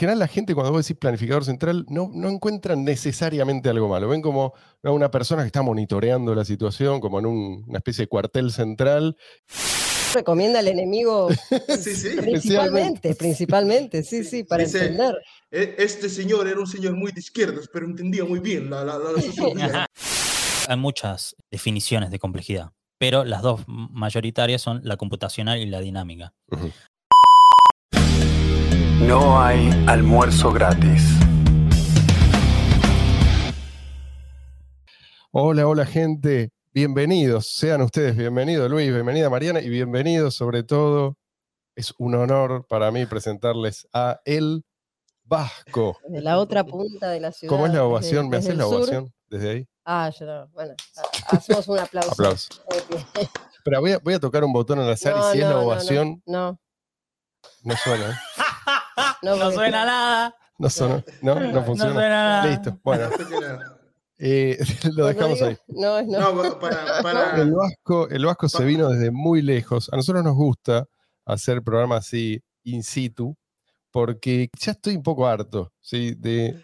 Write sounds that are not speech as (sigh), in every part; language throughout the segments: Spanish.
general la gente cuando vos decís planificador central no, no encuentran necesariamente algo malo. Ven como una persona que está monitoreando la situación, como en un- una especie de cuartel central. Recomienda al enemigo (laughs) Sí, sí. principalmente, principalmente, sí, sí, para entender. E- Este señor era un señor muy de izquierdas, pero entendía muy bien la, la, la- la sociología. (laughs) Hay muchas definiciones de complejidad, pero las dos mayoritarias son la computacional y la dinámica. No hay almuerzo gratis. Hola, hola gente, bienvenidos, sean ustedes bienvenidos Luis, bienvenida Mariana y bienvenidos sobre todo. Es un honor para mí presentarles a El Vasco. De la otra punta de la ciudad. ¿Cómo es la desde- ovación? ¿Me haces la sur. ovación desde ahí? Ah, yo no. Bueno, ha- hacemos un aplauso. Aplausos. Ok. Pero voy a, voy a tocar un botón al azar No, y si es la no, no, ovación, No, no, suena. ¿eh? No, No suena nada. No suena, ¿no? No No funciona. suena nada. Listo, bueno, No eh, (laughs) lo dejamos ahí. No, es no. No, para, para, El Vasco, el Vasco se vino desde muy lejos. A nosotros nos gusta hacer programas así in situ, porque ya estoy un poco harto ¿sí? de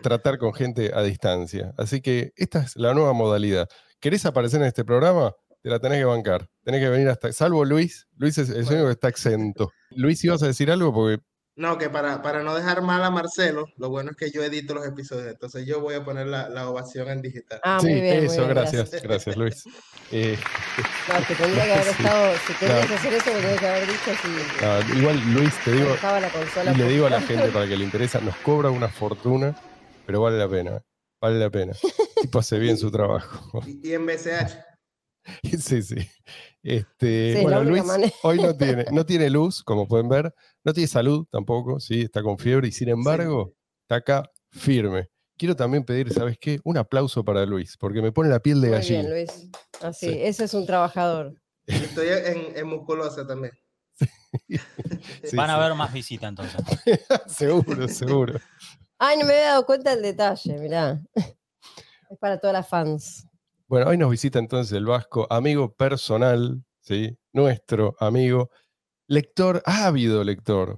tratar con gente a distancia. Así que esta es la nueva modalidad. ¿Querés aparecer en este programa? Te la tenés que bancar. Tenés que venir hasta. Salvo Luis. Luis es el único que está exento. Luis, ibas a decir algo porque. No, que para, para no dejar mal a Marcelo, lo bueno es que yo edito los episodios, entonces yo voy a poner la, la ovación en digital. Ah, sí, muy bien. muy eso, bien, gracias, gracias, Luis. (laughs) Eh, No, que tendría que haber Sí. (laughs) estado, si tenías No. que hacer eso, me tendría que haber dicho si no, igual, Luis, te digo, la. Y le digo a la gente para que le interesa, nos cobra una fortuna, pero vale la pena, vale la pena. (laughs) Tipo hace bien su trabajo. Y, y en BCH. Sí, sí. Este, Sí, bueno, Luis manera. hoy no (laughs) tiene, no tiene luz, como pueden ver, no tiene salud tampoco, sí, está con fiebre y sin embargo está acá firme. Quiero también pedir, ¿sabes qué? Un aplauso para Luis, porque me pone la piel de Muy gallina. bien, Luis. Así, Sí. ese es un trabajador. (laughs) Estoy en, en musculosa también. Sí, (laughs) Van a sí. ver más visitas entonces. seguro, seguro. Ay, no me había dado cuenta del detalle, mirá. Es para todas las fans. Bueno, hoy nos visita entonces el Vasco, amigo personal, ¿sí? Nuestro amigo, lector, ávido lector,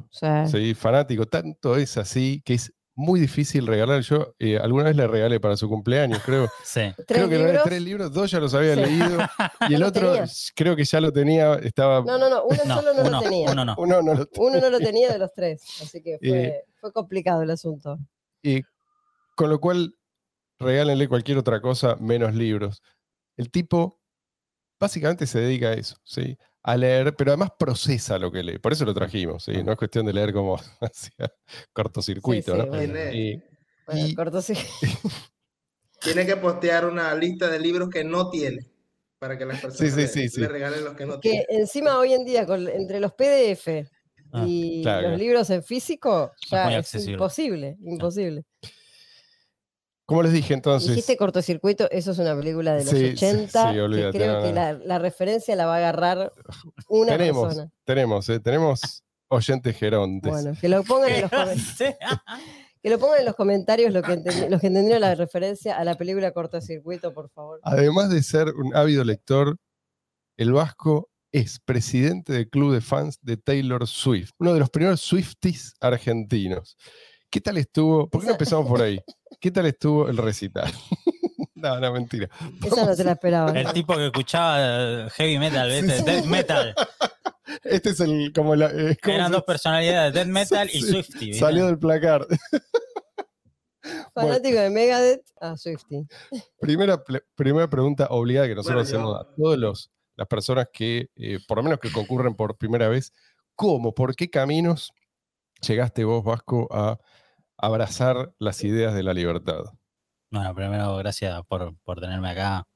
¿sí? Fanático, tanto es así que es muy difícil regalar. Yo eh, alguna vez le regalé para su cumpleaños, creo. (laughs) Sí. ¿Tres creo que libros? tres libros, dos ya los había Sí. leído (laughs) y el ¿Lo otro tenía? creo que ya lo tenía, estaba... No, no, no, uno No, solo no uno, lo tenía. uno no. Uno no lo Uno no lo (laughs) tenía de los tres, así que fue, Eh, fue complicado el asunto. Y con lo cual, regálenle cualquier otra cosa menos libros. El tipo básicamente se dedica a eso, ¿sí? A leer, pero además procesa lo que lee. Por eso lo trajimos, ¿sí? No es cuestión de leer como (laughs) hacia cortocircuito, Sí, sí, ¿no? bueno. Tiene, Y- Bueno, y- corto sí. (laughs) tiene que postear una lista de libros que no tiene para que las personas sí, le, sí, sí. le regalen los que no Que tiene. encima hoy en día, con- entre los PDF Ah, y claro. los libros en físico, ya es imposible, imposible. Como les dije entonces, Dijiste cortocircuito, eso es una película de los Sí, sí, 80, sí, olvídate, que creo no, que la, la referencia la va a agarrar una tenemos, persona. tenemos, ¿eh? tenemos oyentes gerontes. Bueno, que lo pongan en los, comen- Sí. (laughs) que lo pongan en los comentarios los que, los que entendieron la referencia a la película cortocircuito, por favor. Además de ser un ávido lector, el Vasco es presidente del club de fans de Taylor Swift, uno de los primeros Swifties argentinos. ¿Qué tal estuvo? ¿Por qué no (laughs) empezamos por ahí? ¿Qué tal estuvo el recital? (laughs) no, no, mentira. Esa no te la esperaba. El tipo que escuchaba eh, heavy metal, ¿viste? Sí, sí. death metal. (laughs) Este es el como la eh, ¿cómo Eran se- dos personalidades, death metal y Swifty. Salió del placar. Fanático de Megadeth a Swifty. Primera, primera pregunta obligada que nosotros Bueno, hacemos a todas los- las personas que, eh, por lo menos que concurren por primera vez. ¿Cómo? ¿Por qué caminos llegaste vos, Vasco, a abrazar las ideas de la libertad? Bueno, primero, gracias por, por tenerme acá.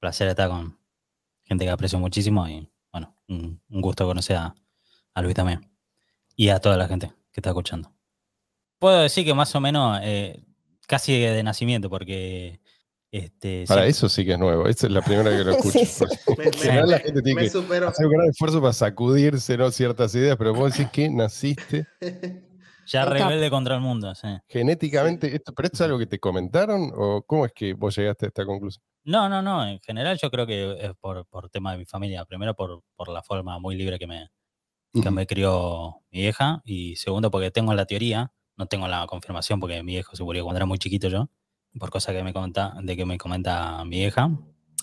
Placer estar con gente que aprecio muchísimo y, bueno, un, un gusto conocer a, a Luis también. Y a toda la gente que está escuchando. Puedo decir que más o menos eh, casi de nacimiento, porque. Este, Para eso sí que es nuevo. Esta es la primera que lo (laughs) escucho. Sí, sí. (laughs) Me, la gente tiene me que hacer un gran esfuerzo para sacudirse ¿no? ciertas ideas, pero vos decís que naciste (laughs) ya rebelde contra el mundo, sí. genéticamente. Esto, ¿Pero esto es algo que te comentaron? ¿O cómo es que vos llegaste a esta conclusión? No, no, no. En general yo creo que es por, por tema de mi familia. Primero por, por la forma muy libre que me, que me crió mi vieja. Y segundo porque tengo la teoría, no tengo la confirmación porque mi viejo se murió cuando era muy chiquito yo, por cosas que me comenta, de que me comenta mi vieja,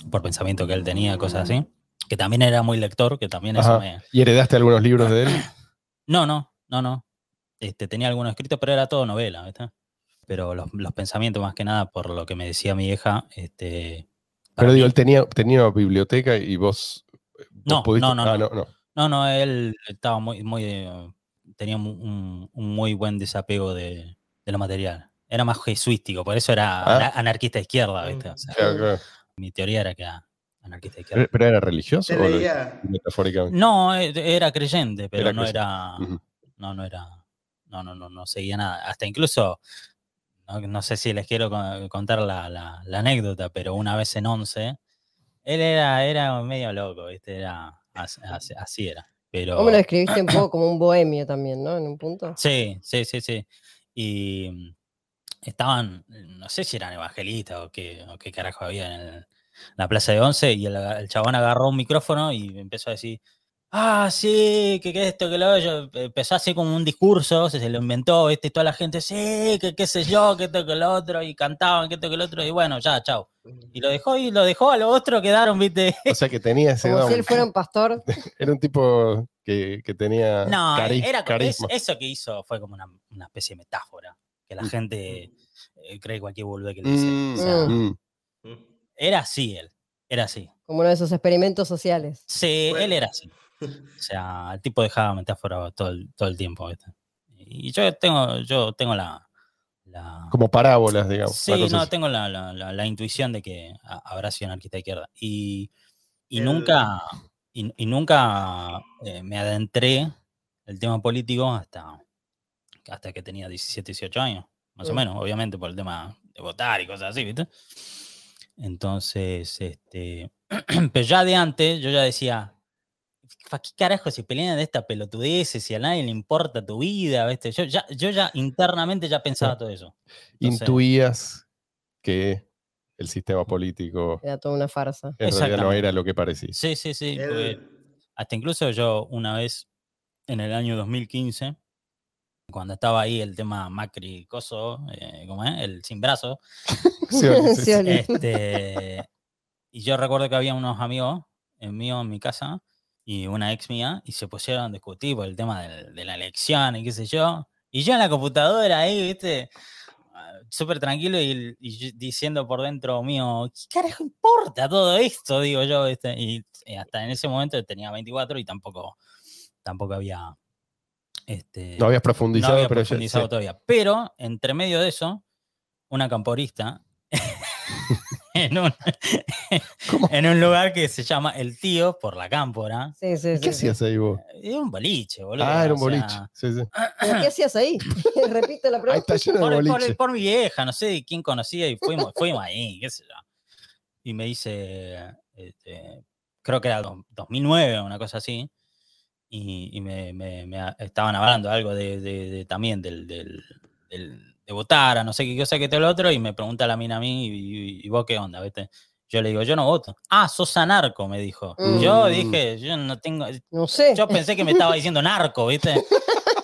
por pensamiento que él tenía, cosas así. Que también era muy lector, que también eso me, ¿Y heredaste algunos libros de él? (coughs) no, no, no, no. Este, tenía algunos escritos, pero era todo novela, ¿viste? Pero los, los pensamientos, más que nada, por lo que me decía mi vieja, este. Pero digo, mí- él tenía, tenía una biblioteca y vos. vos No, pudiste- no, no, ah, no. no, no. No, no, él estaba muy, muy, eh, tenía un, muy buen desapego de, de lo material. Era más jesuístico, por eso era Ah. ana- anarquista de izquierda, ¿viste? O sea, Claro, claro. mi teoría era que era anarquista izquierda. ¿Pero, era religioso Te o metafóricamente? No, e- era creyente, pero Era no creyente. era. No, no era. No, no, no, no seguía nada. Hasta incluso. No, no sé si les quiero co- contar la, la- la anécdota, pero una vez en once, él era, era medio loco, ¿viste? Era, así, era. Pero, Vos lo describiste un poco como un bohemio también, ¿no? En un punto. Sí, sí, sí, sí. Y estaban, no sé si eran evangelistas o qué, o qué carajo había en el- la plaza de Once y el, el chabón agarró un micrófono y empezó a decir, ah, sí, que, que esto, que lo otro. Empezó así como un discurso, se, se lo inventó, ¿viste? Y toda la gente, sí, que qué sé yo, que esto, que lo otro, y cantaban, que esto, que lo otro, y bueno, ya, chao. Y lo dejó y lo dejó, a los otros quedaron, ¿viste? O sea que tenía ese Como don. si él fuera un pastor. (laughs) Era un tipo que, que tenía No, cari- era, es- carisma. eso que hizo fue como una, una especie de metáfora, que la Mm. gente eh, cree cualquier boludo que le dice. Mm, O sea, mm. Era así él, era así. Como uno de esos experimentos sociales. Sí, él era así. O sea, el tipo dejaba metáfora todo el, todo el tiempo. ¿viste? Y yo tengo, yo tengo la... la- Como parábolas, digamos. sí, no, así. tengo la, la- la- la intuición de que ha- habrá sido anarquista de izquierda. Y, y El- nunca, y, y nunca eh, me adentré el tema político hasta, hasta que tenía 17, 18 años, más o Mm. menos, obviamente por el tema de votar y cosas así, ¿viste? Entonces, este, (clears throat) pero ya de antes yo ya decía, ¿para qué carajo se pelean de esta pelotudez si a nadie le importa tu vida? ¿viste? Yo, ya, yo ya internamente ya pensaba todo eso. (laughs) Entonces- Intuías que el sistema político Era toda una farsa. en realidad no era lo que parecía. Sí, sí, sí. hasta incluso yo una vez en el año 2015, cuando estaba ahí el tema Macri Coso, eh, ¿cómo es? El sin brazo, (laughs) Sí, sí, este, y yo recuerdo que había unos amigos en mío en mi casa y una ex mía y se pusieron a discutir por el tema del- de la elección y qué sé yo. Y yo en la computadora ahí, viste, ah, súper tranquilo y, y diciendo por dentro mío, ¿qué carajo importa todo esto? Digo yo, ¿viste? Y, y hasta en ese momento tenía 24 y tampoco, tampoco había... Este, No habías no profundizado, había pero ya- profundizado sí. todavía. Pero, entre medio de eso, una camporista (laughs) en, un, (laughs) ¿Cómo? en un lugar que se llama El Tío, por la cámpora. Sí, sí, ¿Y sí. ¿Qué sí. hacías ahí vos? Es un boliche, boludo. Ah, era un o sea, boliche. Sí, sí. ¿Pero qué hacías ahí? (laughs) Repito la Ahí pregunta. está lleno de Por, por- boliche. por mi vieja, no sé de quién conocía y fuimos, fuimos ahí, qué sé yo. Y me dice, este, creo que era do- 2009 o una cosa así, y, y me, me- me a- estaban hablando algo de, de- de- también del, del- del- de votar, a no sé qué cosa que te lo otro, y me pregunta la mina a mí, y, y- y vos qué onda, ¿viste? Yo le digo, yo no voto. Ah, sos anarco, me dijo. Y Yo Mm. dije, yo no tengo, No sé. yo pensé que me estaba diciendo narco, ¿viste?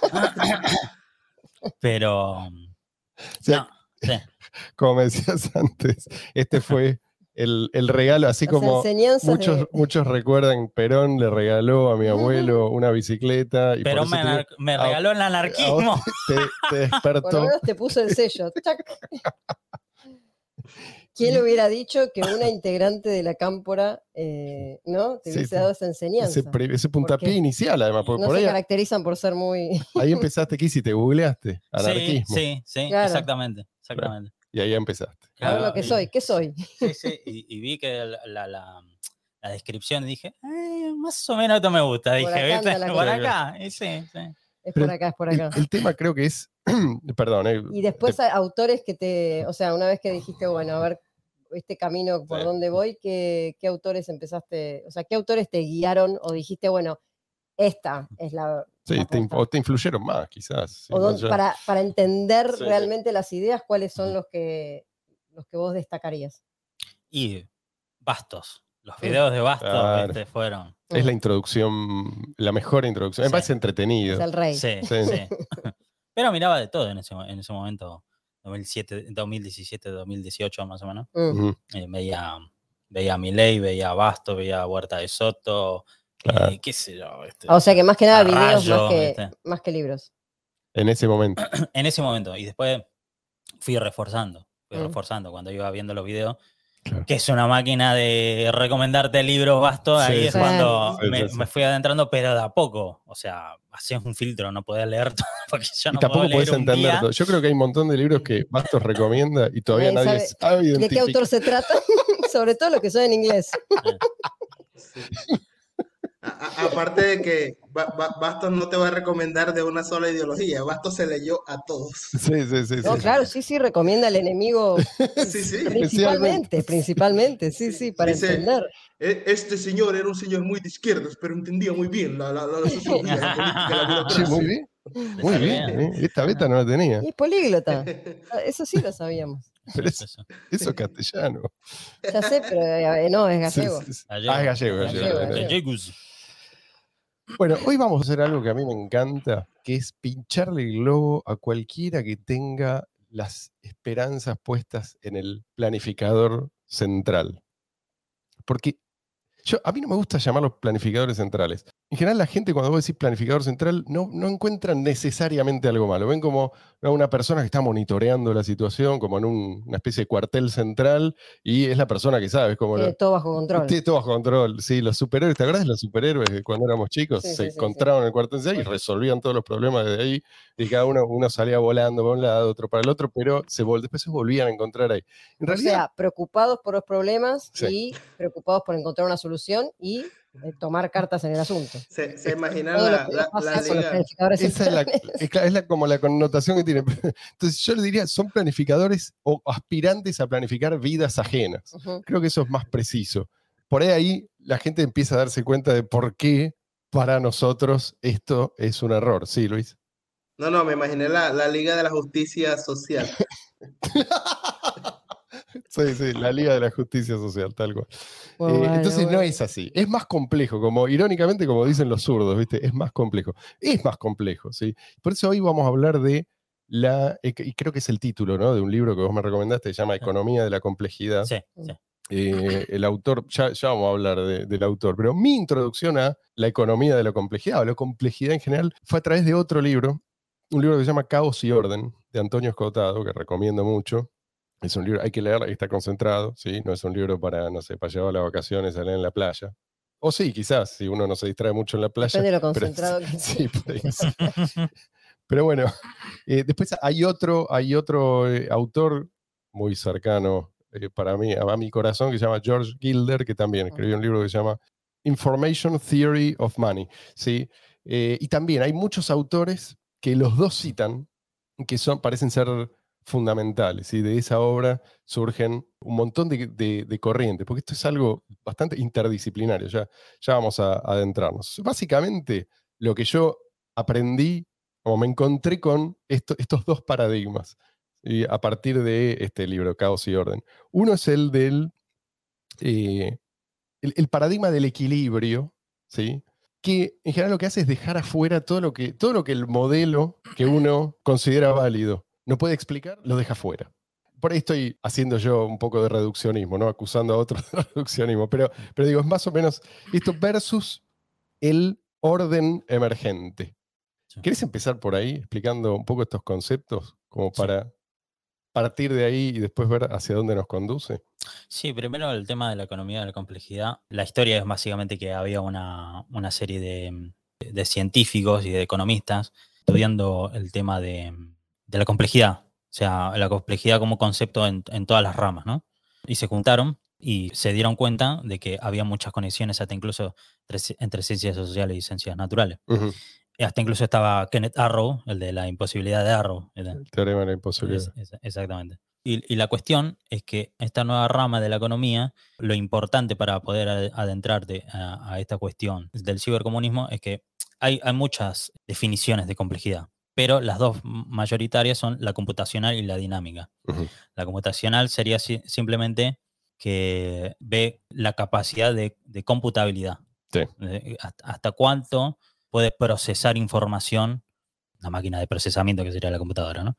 (laughs) Pero, O sea, no, sí. como me decías antes, este fue el, el regalo, así Las como muchos, de- muchos recuerdan, Perón le regaló a mi abuelo una bicicleta. Y Pero por me, te- regaló el anarquismo. te, te (laughs) Por lo despertó. menos te puso el sello. (laughs) ¿Quién le hubiera dicho que una integrante de la cámpora eh, ¿no? te hubiese sí. dado esa enseñanza? Ese, ese puntapié Porque inicial, además, porque no por se ahí, caracterizan por ser muy... ahí empezaste, ¿qué hiciste? Googleaste, Sí, anarquismo. sí, sí, Claro. exactamente, exactamente. Y ahí empezaste. A ver Claro, lo que y- soy. ¿Qué soy? Sí, sí, (laughs) y, y vi que la, la- la- la descripción dije, "Eh, más o menos esto me gusta, dije, acá Por acá, y sí, sí. Es Pero por acá, es por El, acá. el tema creo que es, (clears throat) perdón, eh, Y después hay autores que te, o sea, una vez que dijiste, bueno, a ver, este camino por Sí. dónde voy, ¿qué, qué autores empezaste, o sea, qué autores te guiaron o dijiste, bueno, esta es la... sí, te, in- posta"? o te influyeron más, quizás. O para, para entender Sí. realmente las ideas, ¿cuáles son los que, los que vos destacarías? Y Bastos, los videos de Bastos Claro. ¿viste? fueron. Es la introducción, la mejor introducción. Me Sí. parece entretenido. Es el rey. Sí, Sí. sí. (laughs) Pero miraba de todo en ese, en ese momento, 2007, 2017, 2018 más o menos. Mm. Ujú, Eh, veía, veía a Milei, veía a Basto, veía a Huerta de Soto, Claro. eh, qué sé yo. este, O sea que más que nada a videos Rayo, más, que, ¿viste? más que libros. En ese momento. (clears throat) en ese momento. Y después fui reforzando, fui Mm. reforzando cuando iba viendo los videos. Claro. Que es una máquina de recomendarte libros vastos. Sí, Ahí sí, es sí. cuando Sí, me, me fui adentrando, pero de a poco. O sea, hacías un filtro, no podías leer (laughs) todo, porque yo Y no tampoco puedo leer un entender día. todo. Yo creo que hay un montón de libros que Bastos recomienda y todavía Nadie nadie sabe sabe ¿De qué autor se trata? (laughs) Sobre todo los que son en inglés. (laughs) Sí. A- a- aparte de que Ba- Ba- Bastos no te va a recomendar de una sola ideología, Bastos se leyó a todos. (laughs) Sí, sí, sí. No, sí. claro, sí, sí, recomienda al enemigo (laughs) Sí, sí. principalmente, principalmente, sí, sí, para Dice- entender. E- Este señor era un señor muy de izquierdas, pero entendía muy bien la, la, la sociología, la política, la Sí, muy bien. Muy bien. ¿eh? Esta beta no la tenía. Y es políglota, (laughs) eso sí lo sabíamos. Pero Eso, eso, es castellano. Ya sé, pero eh, no, es Sí, gallego. sí, sí. Gallego. Ah, es gallego, gallego. Gallego, gallego. Bueno, hoy vamos a hacer algo que a mí me encanta, que es pincharle el globo a cualquiera que tenga las esperanzas puestas en el planificador central. Porque yo, a mí no me gusta llamarlos planificadores centrales. En general, la gente cuando vos decís planificador central no, no encuentran necesariamente algo malo. Ven como una persona que está monitoreando la situación, como en un- una especie de cuartel central, y es la persona que sabe, como Tiene todo bajo control. Tiene todo bajo control. Sí, los superhéroes, ¿te acuerdas de los superhéroes de cuando éramos chicos? Sí, se sí, sí, sí. encontraban en el cuartel central y resolvían todos los problemas desde ahí. Y cada uno, uno salía volando para un lado, otro para el otro, pero se vol- después se volvían a encontrar ahí. En O sea, preocupados por los problemas Sí. y preocupados por encontrar una solución y eh, tomar cartas en el asunto. Se, se imaginan la, la, la liga. esa es, la, (laughs) es es como la connotación que tiene. (laughs) Entonces yo le diría, son planificadores o aspirantes a planificar vidas ajenas. Ujú. Creo que eso es más preciso. Por ahí, ahí la gente empieza a darse cuenta de por qué para nosotros esto es un error. Sí, Luis. No, no, me imaginé la, la Liga de la Justicia Social. (laughs) Sí, sí, la Liga de la Justicia Social, tal cual. Eh, entonces no es así. Es más complejo, como irónicamente, como dicen los zurdos, ¿viste? Es más complejo. Es más complejo, ¿sí? Por eso hoy vamos a hablar de la, eh, y creo que es el título, ¿no? De un libro que vos me recomendaste, se llama Economía de la Complejidad. Sí, sí. Eh, el autor, ya, ya vamos a hablar de- del autor, pero mi introducción a la economía de la complejidad o la complejidad en general fue a través de otro libro, un libro que se llama Caos y Orden, de Antonio Escotado, que recomiendo mucho. Es un libro, hay que leerlo, está concentrado, ¿sí? No es un libro para, no sé, para llevar las vacaciones a leer en la playa. O sí, quizás, si uno no se distrae mucho en la playa. Depende de lo (laughs) pero- concentrado que sí. Pero bueno, eh, después hay otro, hay otro eh, autor muy cercano eh, para mí, a, a mi corazón, que se llama George Gilder, que también escribió un libro que se llama Information Theory of Money. ¿sí? Eh, y también hay muchos autores que los dos citan, que son, parecen ser fundamentales. Y de esa obra surgen un montón de, de- corrientes, porque esto es algo bastante interdisciplinario, ya, ya vamos a, adentrarnos. Básicamente, lo que yo aprendí, o me encontré con esto- estos dos paradigmas y a partir de este libro, Caos y Orden. Uno es el del eh, el, el paradigma del equilibrio, ¿sí? que en general lo que hace es dejar afuera todo lo que, todo lo que el modelo que uno considera válido no puede explicar, lo deja fuera. Por ahí estoy haciendo yo un poco de reduccionismo, ¿no? Acusando a otros (laughs) de reduccionismo, pero, pero digo, es más o menos esto versus el orden emergente. Sí. ¿Querés empezar por ahí explicando un poco estos conceptos como Sí. para partir de ahí y después ver hacia dónde nos conduce? Sí, primero el tema de la economía de la complejidad. La historia es básicamente que había una, una serie de, de científicos y de economistas estudiando el tema de, de la complejidad, o sea, la complejidad como concepto en, en todas las ramas, ¿no? Y se juntaron y se dieron cuenta de que había muchas conexiones, hasta incluso entre, ci- entre ciencias sociales y ciencias naturales. Hasta incluso estaba Kenneth Arrow, el de la imposibilidad de Arrow. el de- El teorema de la imposibilidad. es- es- exactamente. Y, y la cuestión es que esta nueva rama de la economía, lo importante para poder ade- adentrarte a, a esta cuestión del cibercomunismo es que hay, hay muchas definiciones de complejidad, pero las dos mayoritarias son la computacional y la dinámica. La computacional sería si- simplemente que ve la capacidad de, de computabilidad. Sí. Eh, hasta, cuánto puede procesar información una máquina de procesamiento que sería la computadora, ¿no?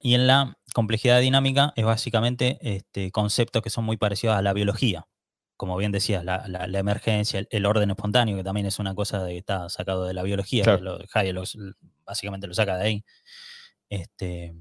Y en la complejidad dinámica es básicamente este, conceptos que son muy parecidos a la biología. Como bien decías, la, la- la emergencia, el, el orden espontáneo, que también es una cosa de que está sacado de la biología, Claro. lo- Hayek los- básicamente lo saca de ahí. Este,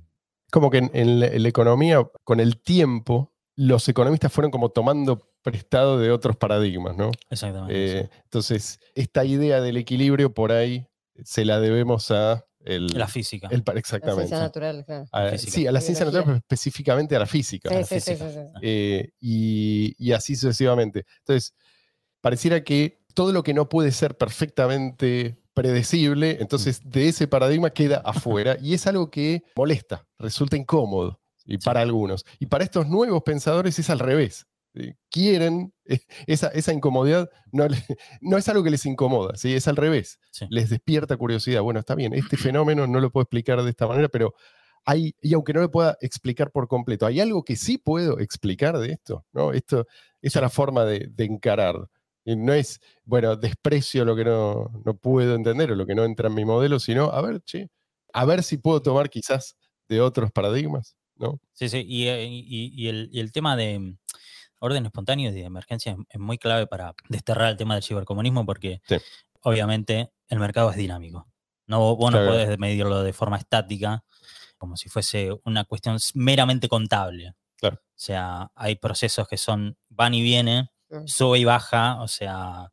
Como que en, en la, en la economía, con el tiempo, los economistas fueron como tomando prestado de otros paradigmas, ¿no? exactamente. Eh, sí. entonces, esta idea del equilibrio por ahí se la debemos a el, La física. el pa- La exactamente. ciencia natural, claro. A- física. sí, a la ciencia natural, pero específicamente a la física. Sí, la sí, sí, física. sí, sí. Eh, y, y así sucesivamente. Entonces, pareciera que todo lo que no puede ser perfectamente predecible, entonces de ese paradigma queda afuera y es algo que molesta, resulta incómodo y para algunos. Y para estos nuevos pensadores es al revés. ¿Sí? Quieren eh, esa, esa incomodidad, no, le- (laughs) no es algo que les incomoda, ¿sí? es al revés. Sí. Les despierta curiosidad. Bueno, está bien, este (clears throat) fenómeno no lo puedo explicar de esta manera, pero hay, y aunque no lo pueda explicar por completo, hay algo que sí puedo explicar de esto, ¿no? Esto, esa es la forma de, de encarar. Y no es, bueno, desprecio lo que no, no puedo entender o lo que no entra en mi modelo, sino, a ver, che, a ver si puedo tomar quizás de otros paradigmas, ¿no? Sí, sí, y, eh, y- y el, y el tema de orden espontáneo y de emergencia es, es muy clave para desterrar el tema del cibercomunismo porque Sí. obviamente el mercado es dinámico. No, vos no Claro. podés medirlo de forma estática, como si fuese una cuestión meramente contable. Claro. O sea, hay procesos que son van y vienen, Mm. sube y baja, o sea,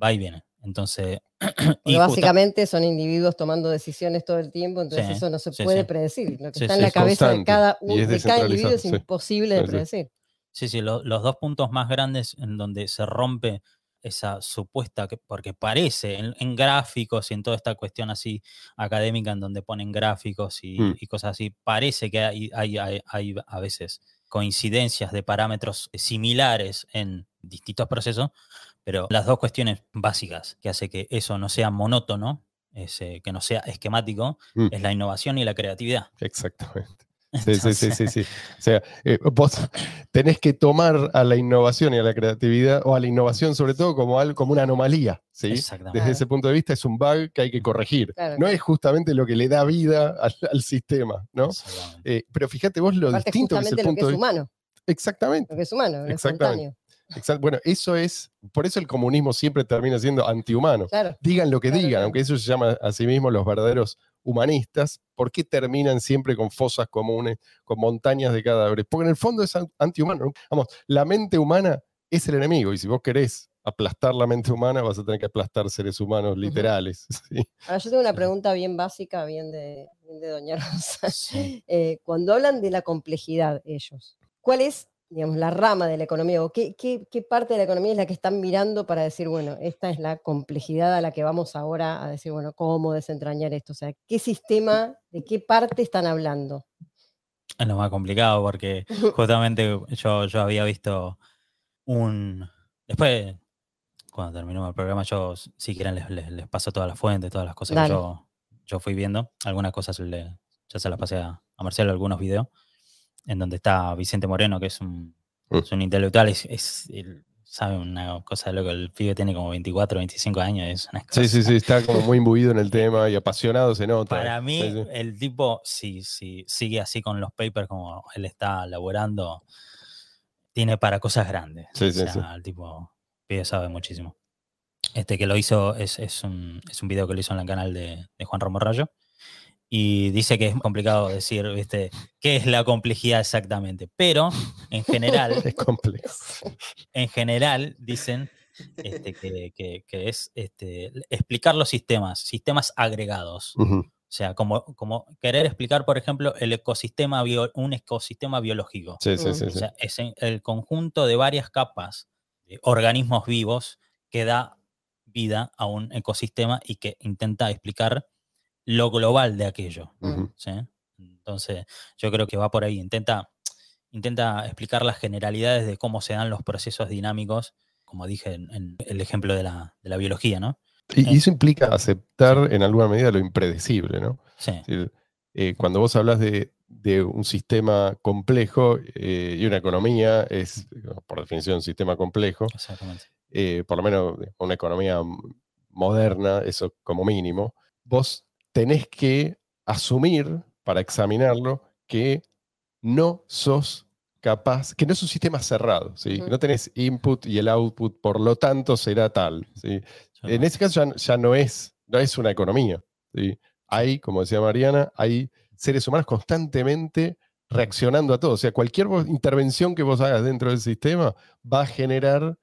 va y viene. Entonces, (clears throat) y justa- básicamente son individuos tomando decisiones todo el tiempo, entonces Sí, eso no se sí, puede sí. predecir. Lo que Sí, está sí, en la cabeza de cada, un- es de cada individuo es imposible de predecir. Sí, sí, lo- los dos puntos más grandes en donde se rompe esa supuesta, que, porque parece en, en gráficos y en toda esta cuestión así académica en donde ponen gráficos y, Mm. y cosas así, parece que hay, hay, hay- hay a veces coincidencias de parámetros similares en distintos procesos, pero las dos cuestiones básicas que hace que eso no sea monótono, es, eh, que no sea esquemático, Mm. es la innovación y la creatividad. Exactamente. Sí, sí, sí, sí, sí. O sea, eh, vos (laughs) tenés que tomar a la innovación y a la creatividad, o a la innovación sobre todo, como algo, como una anomalía, ¿sí? Exactamente. Desde ese punto de vista es un bug que hay que corregir. Claro. No es justamente lo que le da vida al, al sistema, ¿no? Eh, pero fíjate vos lo Aparte, distinto que es el justamente lo que punto es de humano, Exactamente. lo que es humano, lo Exactamente. espontáneo. Bueno, eso es, por eso el comunismo siempre termina siendo antihumano. Claro, Digan lo que Claro, digan, claro. aunque eso se llama a sí mismo los verdaderos humanistas, ¿por qué terminan siempre con fosas comunes, con montañas de cadáveres? Porque en el fondo es an- antihumano. ¿no? Vamos, la mente humana es el enemigo, y si vos querés aplastar la mente humana, vas a tener que aplastar seres humanos literales. (laughs) ¿sí? Ahora yo tengo una pregunta bien básica, bien de, bien de Doña Rosa. Sí. (laughs) Eh, cuando hablan de la complejidad ellos, ¿cuál es, digamos, la rama de la economía o qué, qué- qué parte de la economía es la que están mirando para decir, bueno, esta es la complejidad a la que vamos ahora a decir, bueno, cómo desentrañar esto? O sea, ¿qué sistema, de qué parte están hablando? Es lo más complicado porque (laughs) justamente yo, yo había visto un... Después, cuando terminó el programa, yo, si quieren, les, les- les paso todas las fuentes, todas las cosas Dale. que yo, yo fui viendo. Algunas cosas le- ya se las pasé a, a Marcelo, algunos videos, en donde está Vicente Moreno, que es un, Mm. es un intelectual, es, es- él sabe una cosa de lo que el pibe tiene como 24, 25 años, es una cosa Sí, sí, sí, está como muy imbuido en el (laughs) tema y apasionado se nota. para mí, Sí, sí. el tipo, si, si sigue así con los papers como él está laborando, tiene para cosas grandes. Sí, o sí, sea, sí. el tipo pibe sabe muchísimo. Este que lo hizo es, es un, es un video que lo hizo en el canal de, de Juan Ramón Rayo. Y dice que es complicado decir, ¿viste? ¿Qué es la complejidad exactamente? Pero, en general, (laughs) Es complejo. en general dicen este, que, que- que es este, explicar los sistemas, sistemas agregados. O sea, como, como querer explicar, por ejemplo, el ecosistema bio- un ecosistema biológico. Sí, sí, Mm. sí. O sí. sea, es el conjunto de varias capas de organismos vivos que da vida a un ecosistema y que intenta explicar lo global de aquello. Entonces, yo creo que va por ahí. Intenta, intenta explicar las generalidades de cómo se dan los procesos dinámicos, como dije en, en el ejemplo de la, de la biología, ¿no? Y, Eh, eso implica aceptar en alguna medida lo impredecible, ¿no? Sí, decir, eh, cuando vos hablas de, de un sistema complejo eh, y una economía es, por definición, un sistema complejo, exactamente. eh, por lo menos una economía moderna, eso como mínimo, vos tenés que asumir, para examinarlo, que no sos capaz, que no es un sistema cerrado, no tenés input y el output, por lo tanto será tal. En no. ese caso ya, ya no, es, no es una economía. ¿sí? Hay, como decía Mariana, hay seres humanos constantemente reaccionando a todo. O sea, cualquier intervención que vos hagas dentro del sistema va a generar.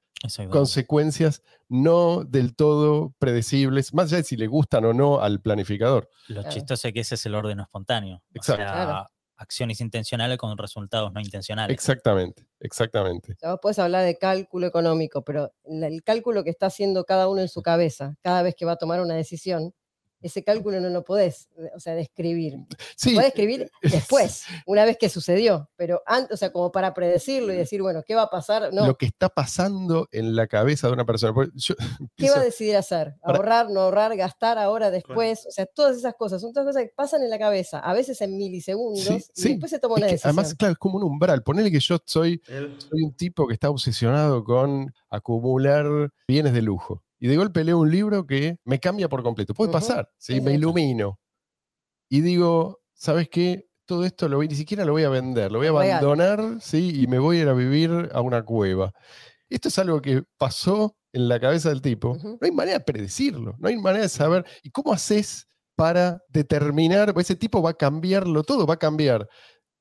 Consecuencias no del todo predecibles, más allá de si le gustan o no al planificador. Lo Claro. chistoso es que ese es el orden espontáneo. O Exacto. sea, Claro. acciones intencionales con resultados no intencionales. Exactamente, exactamente. O sea, vos podés hablar de cálculo económico, pero el cálculo que está haciendo cada uno en su cabeza, cada vez que va a tomar una decisión, ese cálculo no lo podés, eh, o sea, describir. Sí, Podés escribir después, una vez que sucedió, pero antes, o sea, como para predecirlo y decir, bueno, ¿qué va a pasar? No, lo que está pasando en la cabeza de una persona. Yo (laughs) ¿qué va a decidir hacer? para- ¿Ahorrar, no ahorrar, gastar ahora, después? O sea, todas esas cosas, son todas cosas que pasan en la cabeza, a veces en milisegundos, Sí, y sí, después se toma es una que decisión. además, claro, es como un umbral. Ponele que yo soy soy un tipo que está obsesionado con acumular bienes de lujo. Y de golpe leo un libro que me cambia por completo. Puede pasar, ¿sí? me ilumino. Y digo, ¿sabes qué? Todo esto lo voy, ni siquiera lo voy a vender, lo voy a real. abandonar, ¿sí? Y me voy a ir a vivir a una cueva. Esto es algo que pasó en la cabeza del tipo. Ujú. No hay manera de predecirlo, no hay manera de saber. ¿Y cómo haces para determinar? Ese tipo va a cambiarlo todo, va a cambiar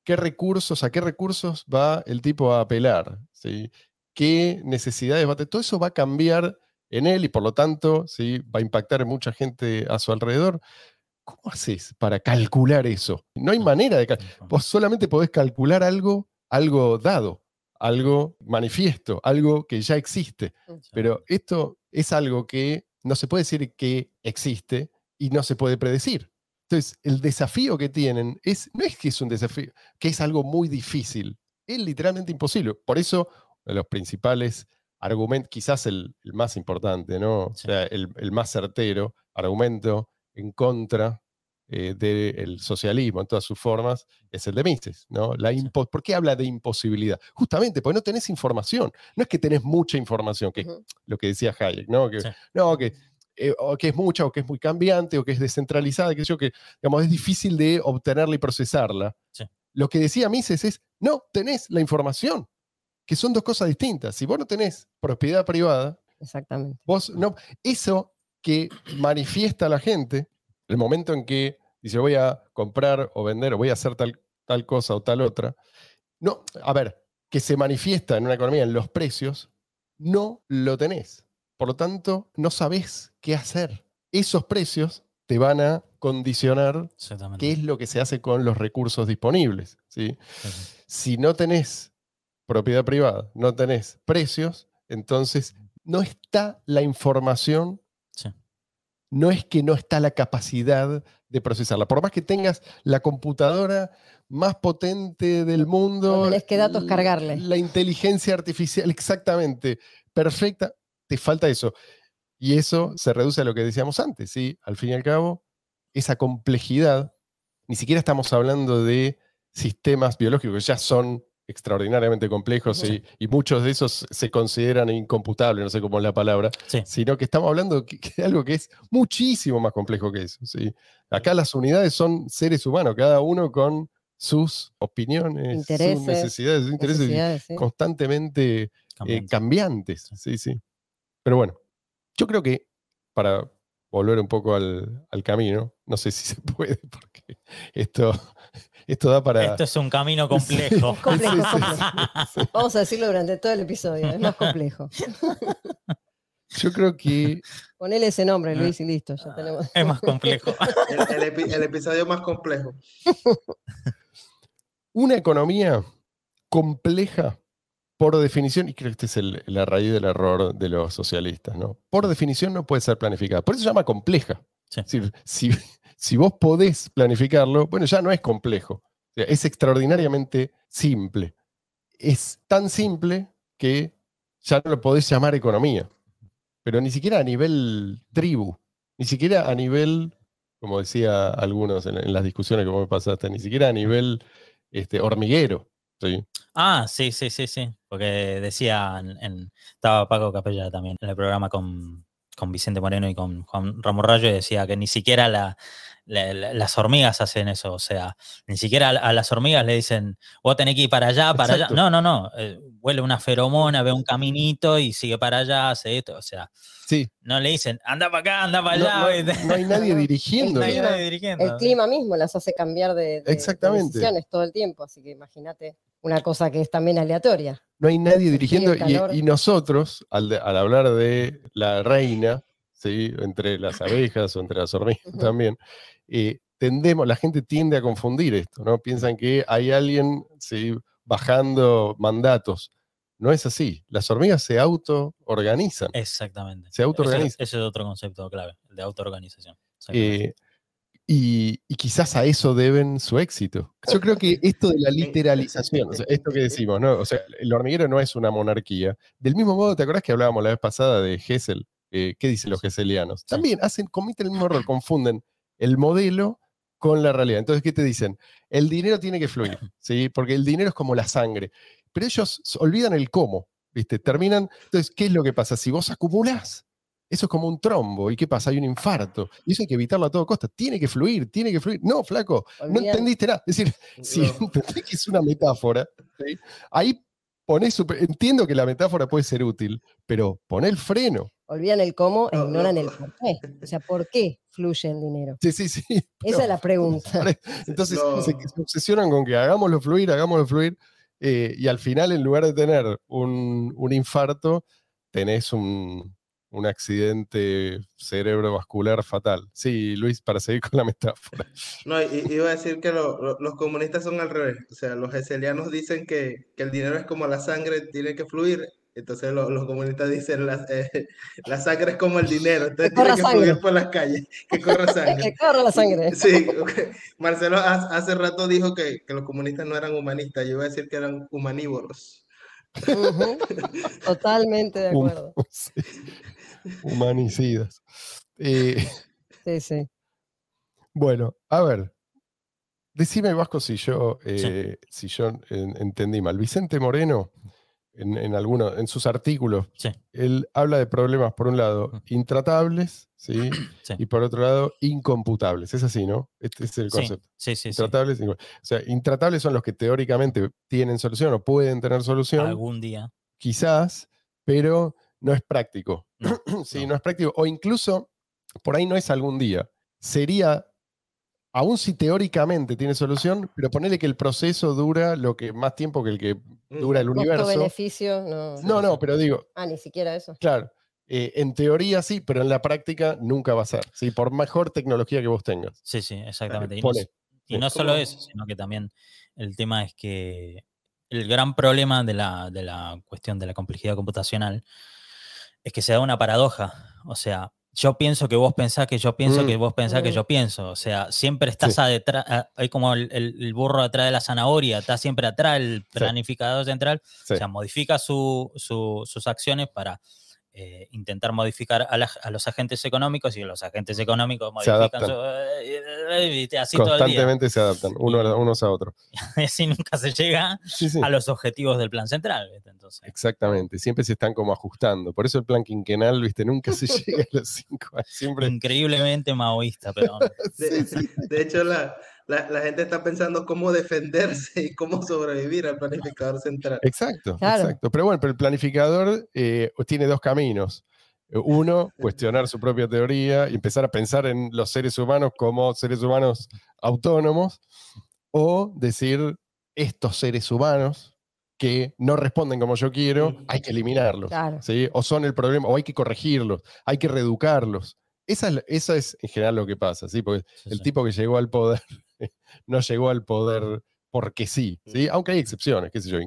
qué recursos, a qué recursos va el tipo a apelar, ¿sí? qué necesidades va a tener. Todo eso va a cambiar en él y por lo tanto ¿sí? va a impactar en mucha gente a su alrededor. ¿Cómo haces para calcular eso? No hay manera de... cal- Vos solamente podés calcular algo, algo dado, algo manifiesto, algo que ya existe. Pero esto es algo que no se puede decir que existe y no se puede predecir. Entonces, el desafío que tienen es, no es que es un desafío, que es algo muy difícil, es literalmente imposible. Por eso, uno de los principales argumentos, quizás el, el más importante, ¿no? O sea, el, el más certero argumento en contra eh, del socialismo en todas sus formas es el de Mises, ¿no? La impo- ¿Por qué habla de imposibilidad? Justamente porque no tenés información. No es que tenés mucha información, que es Ujú. lo que decía Hayek, ¿no? Que, Sí. No, que, eh, o que es mucha, o que es muy cambiante, o que es descentralizada, que yo que, digamos, es difícil de obtenerla y procesarla. Sí. Lo que decía Mises es, no, tenés la información, que son dos cosas distintas. Si vos no tenés propiedad privada, Exactamente. vos no, eso que manifiesta a la gente, el momento en que dice voy a comprar o vender o voy a hacer tal, tal cosa o tal otra, no, a ver, que se manifiesta en una economía en los precios, no lo tenés. Por lo tanto, no sabés qué hacer. Esos precios te van a condicionar qué es lo que se hace con los recursos disponibles. sí. si no tenés propiedad privada, no tenés precios, entonces no está la información, Sí. no es que no está la capacidad de procesarla. Por más que tengas la computadora más potente del mundo, No tenés qué datos cargarle. La inteligencia artificial, exactamente, perfecta, te falta eso. Y eso se reduce a lo que decíamos antes, ¿sí? Al fin y al cabo, esa complejidad, ni siquiera estamos hablando de sistemas biológicos que ya son extraordinariamente complejos Sí. y, y muchos de esos se consideran incomputables, no sé cómo es la palabra, Sí. sino que estamos hablando de algo que es muchísimo más complejo que eso. ¿sí? Acá las unidades son seres humanos, cada uno con sus opiniones, Intereses, sus necesidades, sus intereses constantemente eh, Cambiante. cambiantes. Sí, sí. Pero bueno, yo creo que para volver un poco al, al camino, no sé si se (laughs) puede, porque esto, esto da para... Esto es un camino complejo. Complejo, Sí, sí, complejo. sí. Vamos a decirlo durante todo el episodio, es más complejo. (laughs) Yo creo que Ponele ese nombre, Luis, y listo, ya tenemos. Es más complejo. El, el epi- el episodio más complejo. (laughs) una economía compleja, por definición, y creo que este es el- la raíz del error de los socialistas, ¿no? Por definición no puede ser planificada. Por eso se llama compleja. Sí. Es decir, si, si vos podés planificarlo, bueno, ya no es complejo. Es extraordinariamente simple. Es tan simple que ya no lo podés llamar economía. Pero ni siquiera a nivel tribu, ni siquiera a nivel, como decía algunos en, las discusiones que vos me pasaste, ni siquiera a nivel este, hormiguero. ¿sí? Ah, sí, sí, sí, sí. Porque decía, en- estaba Paco Capella también en el programa con, con Vicente Moreno y con Juan Ramón Rayo y decía que ni siquiera la, la- la- las hormigas hacen eso, o sea, ni siquiera a, a las hormigas le dicen, vos tenés que ir para allá, para Exacto. allá. No, no, no, eh, huele una feromona, ve un caminito y sigue para allá, hace esto, o sea, Sí, no le dicen, anda para acá, anda para no, allá. no- hay nadie (laughs) dirigiendo. No hay clima- nadie dirigiendo. El clima mismo las hace cambiar de, de- decisiones todo el tiempo, así que imagínate una cosa que es también aleatoria. No hay nadie dirigiendo y, y nosotros, al, de- al hablar de la reina, ¿sí? entre las (laughs) abejas o entre las hormigas también, eh, tendemos, la gente tiende a confundir esto, ¿no? Piensan que hay alguien ¿sí? bajando mandatos. No es así. Las hormigas se auto-organizan. Exactamente. Se autoorganiza. Ese, ese es otro concepto clave, el de autoorganización. Eh, y, y quizás a eso deben su éxito. Yo creo que esto de la (laughs) literalización, o sea, esto que decimos, ¿no? O sea, el hormiguero no es una monarquía. Del mismo modo, ¿te acordás que hablábamos la vez pasada de Hessel? Eh, ¿Qué dicen los hesselianos? También hacen, cometen el mismo error, confunden el modelo con la realidad. Entonces, ¿qué te dicen? El dinero tiene que fluir, (clears throat) ¿sí? Porque el dinero es como la sangre. Pero ellos olvidan el cómo, ¿viste? Terminan. Entonces, ¿qué es lo que pasa? Si vos acumulás, eso es como un trombo. ¿Y qué pasa? Hay un infarto. Y eso hay que evitarlo a todo costa. Tiene que fluir, tiene que fluir. No, flaco, no entendiste nada. Es decir, (laughs) si entendés que es una metáfora, ¿sí? ahí ponés. super- Entiendo que la metáfora puede ser útil, pero pon el freno. Olvidan el cómo e No, ignoran no. el por qué. O sea, ¿por qué fluye el dinero? Sí, sí, sí. (laughs) Esa es la pregunta. Entonces No. se, se obsesionan con que hagámoslo fluir, hagámoslo fluir, eh, y al final, en lugar de tener un, un infarto, tenés un, un accidente cerebrovascular fatal. Sí, Luis, para seguir con la metáfora. No, i- iba a decir que lo- lo- los comunistas son al revés. O sea, los hegelianos dicen que, que el dinero es como la sangre, tiene que fluir. Entonces lo- los comunistas dicen la, eh, (laughs) la sangre es como el dinero, entonces Que tiene que fluir sangre. por las calles, que corra (laughs) Que sangre. corra la sangre. Sí, ok. Marcelo ha- hace rato dijo que, que los comunistas no eran humanistas, yo iba a decir que eran humanívoros. Ujú. (laughs) Totalmente de Hum- acuerdo. sí, Humanicidas. Eh, Sí, sí. bueno, a ver. Decime, Vasco, si yo, eh, si yo en- entendí mal. Vicente Moreno, en, en, alguno- en sus artículos, Sí. él habla de problemas, por un lado, intratables, ¿sí? (clears throat) Sí. y por otro lado, incomputables. Es así, ¿no? Este es el concepto. sí, sí, sí. Intratables, o sea, intratables son los que teóricamente tienen solución o pueden tener solución, Algún día. quizás, pero no es práctico. No, (clears throat) sí, no. no es práctico. O incluso, por ahí no es algún día. Sería, aún si teóricamente tiene solución, pero ponele que el proceso dura lo que más tiempo que el que dura el universo. Costo-beneficio, no. No, no, pero digo, Ah, ni siquiera eso. claro, eh, en teoría sí, pero en la práctica nunca va a ser. ¿sí? Por mejor tecnología que vos tengas. Sí, sí, exactamente. Y no, y no solo Como- eso, sino que también el tema es que el gran problema de la, de la cuestión de la complejidad computacional es que se da una paradoja. O sea, yo pienso que vos pensás que yo pienso Mm. que vos pensás que Mm. yo pienso. O sea, siempre estás Sí. adetrás, a- hay como el, el- el burro atrás de la zanahoria, está siempre atrás el planificador central. Sí. O sea, modifica su- su- sus acciones para eh, intentar modificar a, la- a los agentes económicos y los agentes económicos Se modifican adaptan. su- eh, eh, viste, así todo el día. Constantemente se adaptan uno a- unos a otros. (laughs) Así nunca se llega Sí, sí. a los objetivos del plan central. Entonces, Exactamente, siempre se están como ajustando. Por eso el plan quinquenal, viste, nunca se (laughs) llega a los cinco años. Siempre. increíblemente maoísta, pero De, (laughs) Sí, sí. de hecho, la, la, la gente está pensando cómo defenderse y cómo sobrevivir al planificador central. Exacto, Claro. exacto. Pero bueno, pero el planificador eh, tiene dos caminos. Eh, Uno, (laughs) cuestionar su propia teoría y empezar a pensar en los seres humanos como seres humanos autónomos, o decir, estos seres humanos que no responden como yo quiero, hay que eliminarlos. Claro. ¿sí? O son el problema, o hay que corregirlos, hay que reeducarlos. Esa es, esa es en general lo que pasa, ¿sí? Porque sí, el sí. tipo que llegó al poder (laughs) (laughs) no llegó al poder porque sí, ¿sí? Aunque hay excepciones, qué sé yo.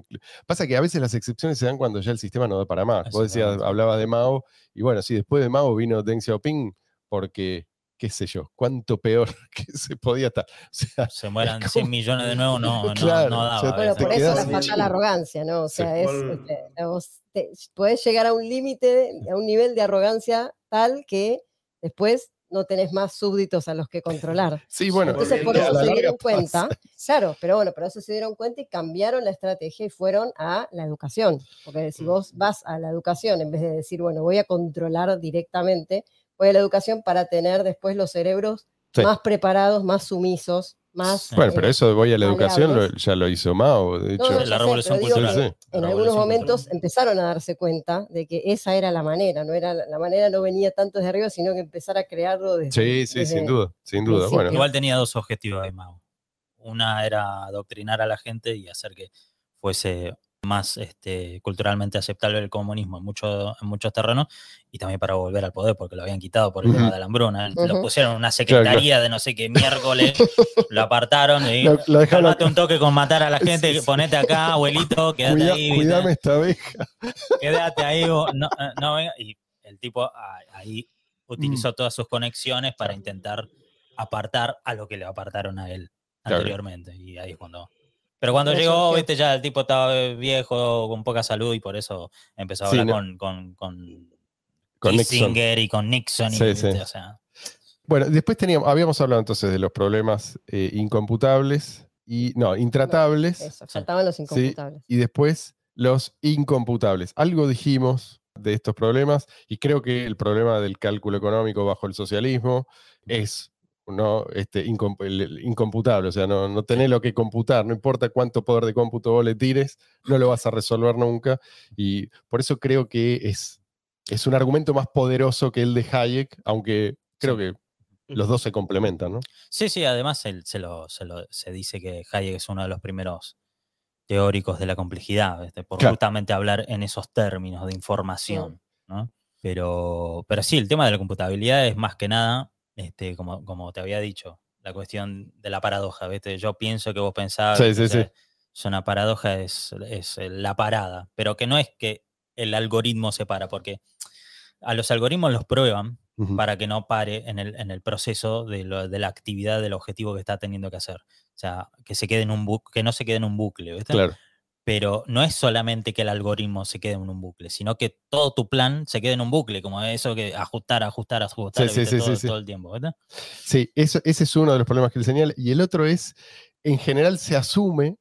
Pasa que a veces las excepciones se dan cuando ya el sistema no da para más. Vos decías, hablabas de Mao, y bueno, sí, después de Mao vino Deng Xiaoping, porque, qué sé yo, cuánto peor (laughs) que se podía estar. O sea, se mueran como- 100 millones de nuevo, no, (laughs) no, Claro, no o daba. sea, Bueno, por eso la fatal arrogancia, ¿no? O Sí. sea, es, este, vos te- podés llegar a un límite, a un nivel de arrogancia tal que después no tenés más súbditos a los que controlar. Sí, bueno. Entonces por Volviendo eso se dieron cuenta, pasa. claro, pero bueno, por eso se dieron cuenta y cambiaron la estrategia y fueron a la educación. Porque si vos vas a la educación, en vez de decir, bueno, voy a controlar directamente, voy a la educación para tener después los cerebros Sí. más preparados, más sumisos, más... Bueno, pero eh, eso de voy a la educación ya lo hizo Mao, de hecho. no, La sé, revolución cultural. que Sí, En algunos momentos cultural. empezaron a darse cuenta de que esa era la manera, no era la manera no venía tanto desde arriba, sino que empezar a crearlo desde Sí, sí, desde- sin duda, sin duda. Bueno, Igual tenía dos objetivos ahí, Mau. Una era adoctrinar a la gente y hacer que fuese más este, culturalmente aceptable el comunismo en, mucho- en muchos terrenos y también para volver al poder porque lo habían quitado por el tema de la hambruna. Lo pusieron en una claro. secretaría de no sé qué miércoles, (laughs) lo apartaron y lo, lo dejaron un toque con matar a la gente, Sí, sí. ponete acá, abuelito, (laughs) quédate Cuida- ahí. cuidame esta abeja. (laughs) quédate ahí, no, eh, no. Y el tipo ah, ahí utilizó Mm. todas sus conexiones para intentar apartar a lo que le apartaron a él Claro. anteriormente. Y ahí es cuando. Pero cuando eso llegó, que- viste, ya el tipo estaba eh, viejo, con poca salud, y por eso empezó a Sí, hablar no. con, con, con, Con Nixon. Kissinger y con Nixon. y, Sí, viste, sí. o sea, Bueno, después teníamos, habíamos hablado entonces de los problemas eh, incomputables y, no, intratables. Eso, faltaban los incomputables. y después los incomputables. Algo dijimos de estos problemas y creo que el problema del cálculo económico bajo el socialismo es no este, incomputable, o sea, no, no tenés lo que computar, no importa cuánto poder de cómputo vos le tires, no lo vas a resolver nunca y por eso creo que es, es un argumento más poderoso que el de Hayek, aunque creo que los dos se complementan, ¿no? Sí, sí, además él, se, lo, se, lo- se dice que Hayek es uno de los primeros teóricos de la complejidad, ¿viste? por Claro. justamente hablar en esos términos de información. ¿no? Pero, pero sí, el tema de la computabilidad es más que nada, este, como, como te había dicho, la cuestión de la paradoja. ¿viste? Yo pienso que vos pensabas. Sí, que, sí, o sea, sí. Es una paradoja, es, es la parada, pero que no es que el algoritmo se para, porque a los algoritmos los prueban para que no pare en el, en el proceso de, lo- de la actividad del objetivo que está teniendo que hacer. O sea, que se quede en un bu- que no se quede en un bucle, ¿viste? Claro. Pero no es solamente que el algoritmo se quede en un bucle, sino que todo tu plan se quede en un bucle, como eso que ajustar, ajustar, ajustar todo, sí, sí. todo el tiempo, ¿viste? Sí, eso, ese es uno de los problemas que él señala. Y el otro es, en general se asume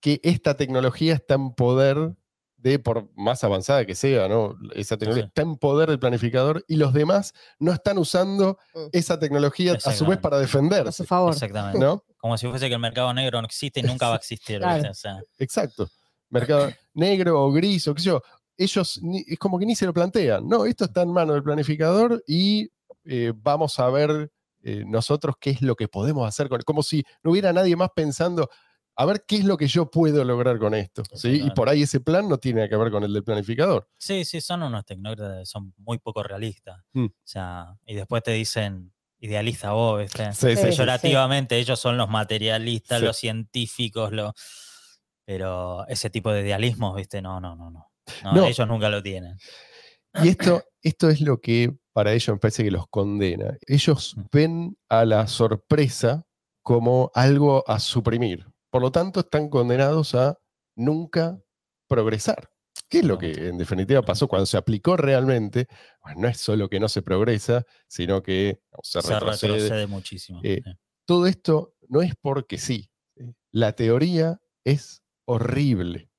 que esta tecnología está en poder de, por más avanzada que sea, ¿no? Esa tecnología Sí. está en poder del planificador y los demás no están usando esa tecnología a su vez para A su defenderse, favor. Exactamente. ¿no? Como si fuese que el mercado negro no existe y nunca va a existir. Claro. ¿viste? O sea, Exacto. Mercado (clears throat) negro o gris o qué sé yo. Ellos ni- es como que ni se lo plantean. No, esto está en manos del planificador y eh, vamos a ver eh, nosotros qué es lo que podemos hacer con Como si no hubiera nadie más pensando, a ver qué es lo que yo puedo lograr con esto. ¿sí? Y por ahí ese plan no tiene que ver con el del planificador. Sí, sí, son unos tecnócratas, son muy poco realistas. Mm. O sea, y después te dicen, idealiza vos, ¿viste? Sí, sí. Peyorativamente, ellos son los materialistas, los científicos, los... pero ese tipo de idealismo, ¿viste? No, no, no, no. No, No. Ellos nunca lo tienen. Y esto, esto es lo que para ellos me parece que los condena. Ellos Mm. ven a la sorpresa como algo a suprimir. Por lo tanto, están condenados a nunca progresar. ¿Qué es lo que en definitiva pasó cuando se aplicó realmente? Bueno, no es solo que no se progresa, sino que no, se, Se retrocede. retrocede muchísimo. Eh. Todo esto no es porque sí. ¿sí? La teoría es horrible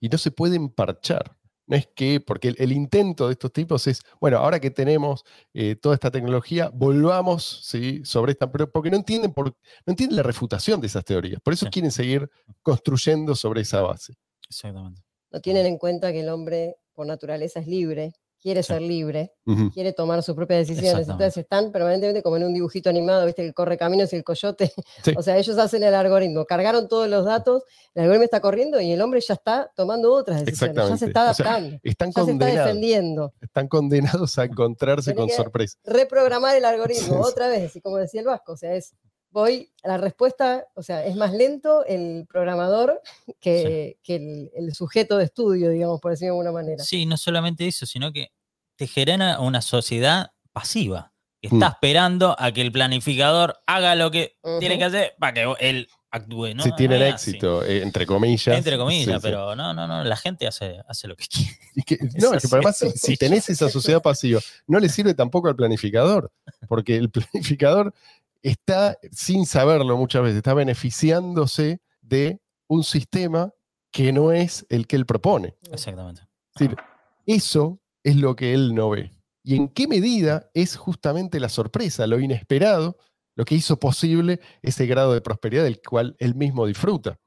y no se puede emparchar. No es que, porque el, el intento de estos tipos es, bueno, ahora que tenemos eh, toda esta tecnología, volvamos ¿sí? sobre esta, pero porque no entienden, por, no entienden la refutación de esas teorías. Por eso Sí. quieren seguir construyendo sobre esa base. Exactamente. No tienen en cuenta que el hombre por naturaleza es libre, quiere Sí. ser libre, quiere tomar sus propias decisiones. Entonces están permanentemente como en un dibujito animado, ¿viste? El corre caminos y el coyote. (laughs) Sí. O sea, ellos hacen el algoritmo, cargaron todos los datos, el algoritmo está corriendo y el hombre ya está tomando otras decisiones, ya se está O sea, adaptando, Están ya se está condenados, defendiendo. están condenados a encontrarse con que- sorpresa. Reprogramar el algoritmo sí. otra vez, y como decía el Vasco, o sea, es voy, la respuesta, o sea, es más lento el programador (laughs) que, que el, el sujeto de estudio, digamos, por decirlo de alguna manera. Sí, no solamente eso, sino que te genera una sociedad pasiva. Que Mm. está esperando a que el planificador haga lo que tiene que hacer para que él actúe, ¿no? si tienen es así. éxito, eh, entre comillas. Entre comillas, Sí, sí. pero no, no, no, la gente hace, hace lo que quiere. Y que- (laughs) no, es que además, si tenés esa sociedad pasiva, no le sirve tampoco al planificador, porque el (laughs) planificador está, sin saberlo muchas veces, está beneficiándose de un sistema que no es el que él propone. Exactamente. Es decir, eso es lo que él no ve. ¿Y en qué medida es justamente la sorpresa, lo inesperado, lo que hizo posible ese grado de prosperidad del cual él mismo disfruta?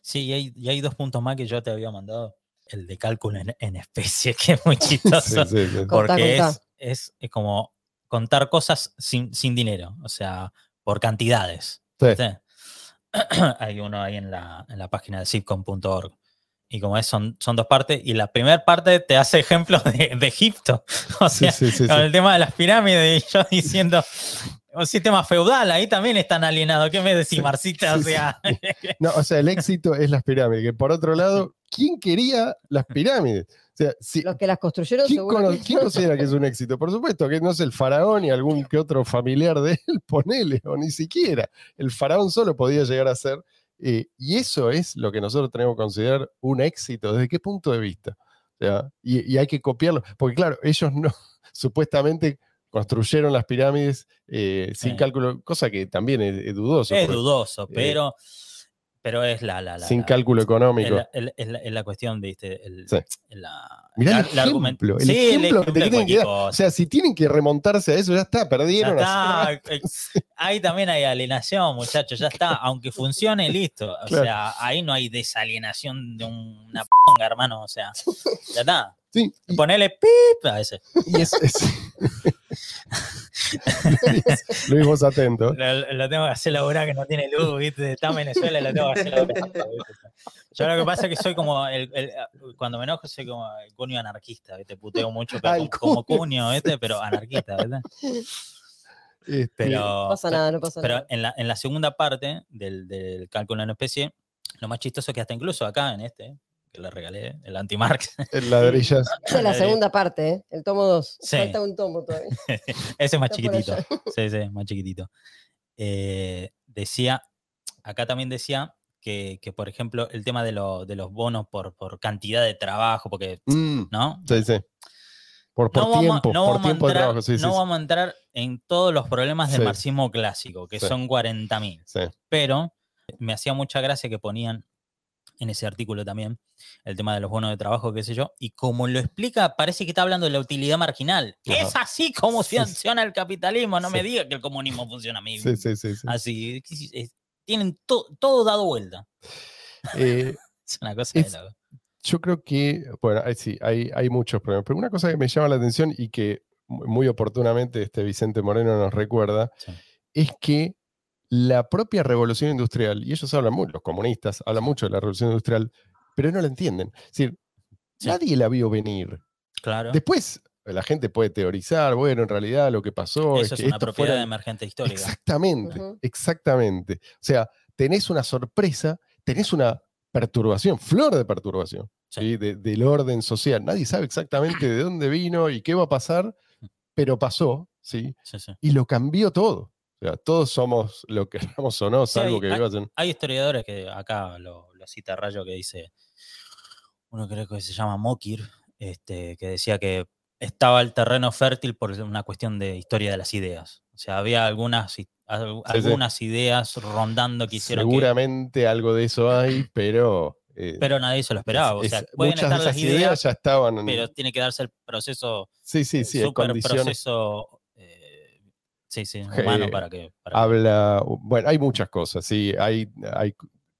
Sí, y hay, y hay dos puntos más que yo te había mandado. El de cálculo en, en especie, (laughs) que es muy chistoso. (laughs) Sí, sí, sí. Contá, porque contá. es, es, es como contar cosas sin, sin dinero, o sea, por cantidades. Sí. (clears throat) Hay uno ahí en la, en la página de sitcom.org. Y como es, son, son dos partes. Y la primera parte te hace ejemplos de, de Egipto. (laughs) O sea, sí, sí, con el tema de las pirámides. Y yo diciendo, un sistema feudal, ahí también están alienados. ¿Qué me decís, Marcita? O sea, (laughs) No, o sea, el éxito es las pirámides. Que por otro lado, ¿quién quería las pirámides? O sea, si, Los que las construyeron ¿quién, seguro quién considera que es un éxito? Por supuesto que no es el faraón y algún que otro familiar de él, (laughs) ponele, o ni siquiera. El faraón solo podía llegar a ser. eh, y eso es lo que nosotros tenemos que considerar un éxito. ¿Desde qué punto de vista? O sea, y, y hay que copiarlo. Porque claro, ellos no, (laughs) supuestamente construyeron las pirámides eh, sin cálculo, cosa que también es, es dudoso. es porque dudoso, eh, pero, es la, la, la- sin cálculo económico. es la- es la- es la cuestión, viste, el, Sí. la, Mirá el, ejemplo, el Sí, el ejemplo que te ejemplo de tienen que dar. cualquier O sea, si tienen que remontarse a eso, ya está, Ya perdieron. está, hace eh, (laughs) ahí también hay alienación, muchachos, ya está. Aunque funcione, listo. O Claro. sea, ahí no hay desalienación de una ponga, hermano. O sea, (laughs) ya está. Sí, y, Ponele pip a ese. y es, es- (laughs) Luis, vos atento. Lo, lo tengo que hacer laburar que no tiene luz, ¿viste? Está en Venezuela y lo tengo que hacer laburar. Yo lo que pasa es que soy como, el, el- cuando me enojo soy como el cuño anarquista, ¿viste? Puteo mucho, pero como, como cuño, ¿viste? Pero anarquista, ¿viste? Este, Pero, No pasa nada, no pasa Pero nada. en la, en la segunda parte del, del cálculo en especie, lo más chistoso es que hasta incluso acá en este, que le regalé, el anti-Marx, (laughs) el ladrillas. (laughs) Esa es la segunda parte, ¿eh? el tomo 2. Sí. Falta un tomo todavía. (laughs) ese es más Está chiquitito. Sí, sí, más chiquitito. Eh, decía, acá también decía que, que, por ejemplo, el tema de, lo- de los bonos por, por cantidad de trabajo, porque, Mm, ¿no? sí, sí. Por, por no vamos, tiempo, no por vamos a tiempo de entrar, trabajo. Sí, no sí, vamos a entrar en todos los problemas del Sí. marxismo clásico, que Sí. son 40.000. sí. pero me hacía mucha gracia que ponían en ese artículo también el tema de los bonos de trabajo, qué sé yo, y como lo explica, parece que está hablando de la utilidad marginal. Es así como Sí, sí. funciona el capitalismo, no me diga que el comunismo funciona a mí. Sí, sí, sí, sí. Así, es- tienen to- todo dado vuelta. Eh, (laughs) Es una cosa Es- de loco. yo creo que, bueno, sí, hay, hay muchos problemas, pero una cosa que me llama la atención y que mu- muy oportunamente este Vicente Moreno nos recuerda, es que la propia revolución industrial, y ellos hablan mucho, los comunistas hablan mucho de la revolución industrial, pero no la entienden. Es decir, Sí. nadie la vio venir. Claro. Después la gente puede teorizar, bueno, en realidad lo que pasó Eso es es que una esto propiedad emergente histórica. Exactamente, exactamente. O sea, tenés una sorpresa, tenés una perturbación, flor de perturbación, Sí. ¿sí? De- del orden social. Nadie sabe exactamente de dónde vino y qué va a pasar, pero pasó, ¿sí? Sí, sí. Y lo cambió todo. O sea, todos somos lo que (laughs) queramos o no, Sí, salvo hay- que vivas en... Hay historiadores que acá lo, lo cita Rayo que dice, uno creo que se llama Mokir, este, que decía que estaba el terreno fértil por una cuestión de historia de las ideas. O sea, había algunas, Sí, sí. algunas ideas rondando que hicieron que- Seguramente algo de eso hay, (clears throat) pero... eh, pero nadie se lo esperaba. o sea, es- pueden muchas estar de las ideas ideas, ya estaban... pero tiene que darse el proceso, sí, sí, sí, condiciones. proceso, sí, sí, (laughs) Eh, para que... para habla, bueno, hay muchas cosas, sí, hay, hay,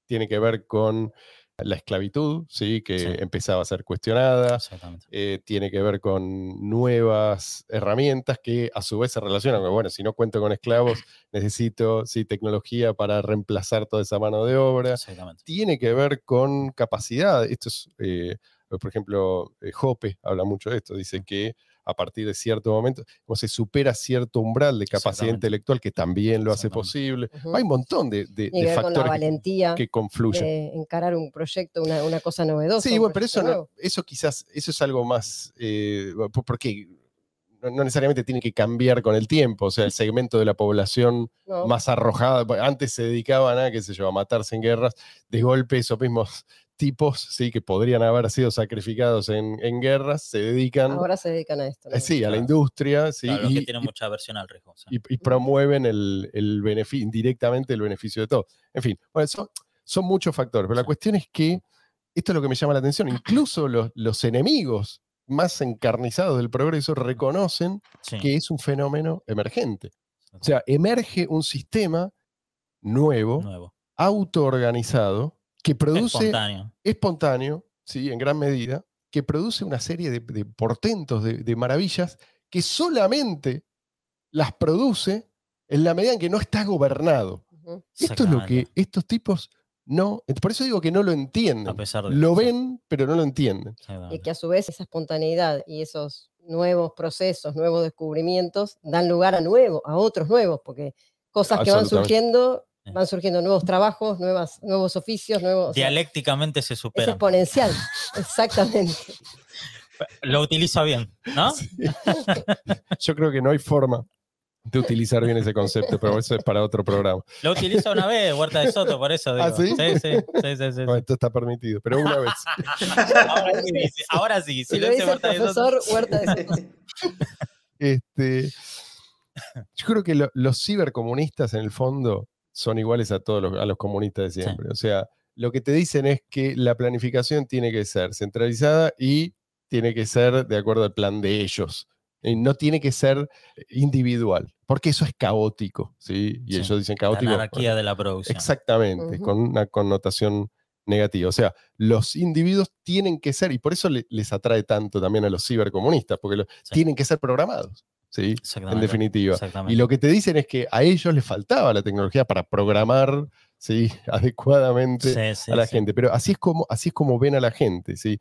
tiene que ver con la esclavitud, sí, que Sí. empezaba a ser cuestionada, Exactamente. eh, tiene que ver con nuevas herramientas que a su vez se relacionan bueno, si no cuento con esclavos, (clears throat) necesito, sí, tecnología para reemplazar toda esa mano de obra, Exactamente. tiene que ver con capacidad. Esto es, eh, por ejemplo, eh, Hoppe habla mucho de esto, dice que a partir de cierto momento, como se supera cierto umbral de capacidad intelectual que también lo hace posible. Hay un montón de, de- de ver con la factores que- valentía que, confluyen. de encarar un proyecto, una, una cosa novedosa. Sí, bueno, pero eso, no- eso quizás, eso es algo más, eh, po- porque no, necesariamente tiene que cambiar con el tiempo, o sea, el segmento de la población No, más arrojada, antes se dedicaban a, qué sé yo, a matarse en guerras, de golpe esos mismos tipos, sí, que podrían haber sido sacrificados en, en guerras, se dedican, ahora se dedican a esto. ¿no? eh, sí, a la industria, sí, Claro, los y, que tienen y- mucha aversión al riesgo. sí. y- y promueven el, el beneficio, indirectamente el beneficio de todo. En fin, bueno, son, son muchos factores, pero la cuestión es que esto es lo que me llama la atención, (clears throat) incluso los, los enemigos más encarnizados del progreso reconocen Sí. que es un fenómeno emergente. O sea, emerge un sistema nuevo, nuevo. autoorganizado, que produce Espontáneo. espontáneo, ¿sí? en gran medida, que produce una serie de, de portentos, de, de maravillas, que solamente las produce en la medida en que no está gobernado. Esto es lo que estos tipos no, por eso digo que no lo A entienden. pesar de Lo ven, pero no lo entienden. Y que a su vez esa espontaneidad y esos nuevos procesos, nuevos descubrimientos, dan lugar a nuevos, a otros nuevos, porque cosas que van surgiendo. Van surgiendo nuevos trabajos, nuevas, nuevos oficios, nuevos. o sea, Dialécticamente se es superan. exponencial, (laughs) exactamente. Lo utiliza bien, ¿no? (laughs) Yo creo que no hay forma de utilizar bien ese concepto, pero eso es para otro programa. Lo utiliza una vez, Huerta de Soto, por eso digo. ¿Ah, sí? Sí, sí, sí, sí, sí, No, sí. esto está permitido, pero una vez. (laughs) Ahora sí, ahora sí. Si lo lo dice el Huerta de Soto. Huerta de Soto. Este, yo creo que lo- los cibercomunistas en el fondo son iguales a todos los, a los comunistas de siempre. O sea, lo que te dicen es que la planificación tiene que ser centralizada y tiene que ser de acuerdo al plan de ellos. Y no tiene que ser individual, porque eso es caótico, ¿sí? Y Sí, ellos dicen La caótico. anarquía de la producción. Exactamente, con una connotación negativa. O sea, los individuos tienen que ser, y por eso le- les atrae tanto también a los cibercomunistas, porque lo- Sí. tienen que ser programados, ¿sí? En definitiva. Y lo que te dicen es que a ellos les faltaba la tecnología para programar, ¿sí? (laughs) Adecuadamente Sí, sí, a la gente. Pero así es, como, así es como ven a la gente, ¿sí?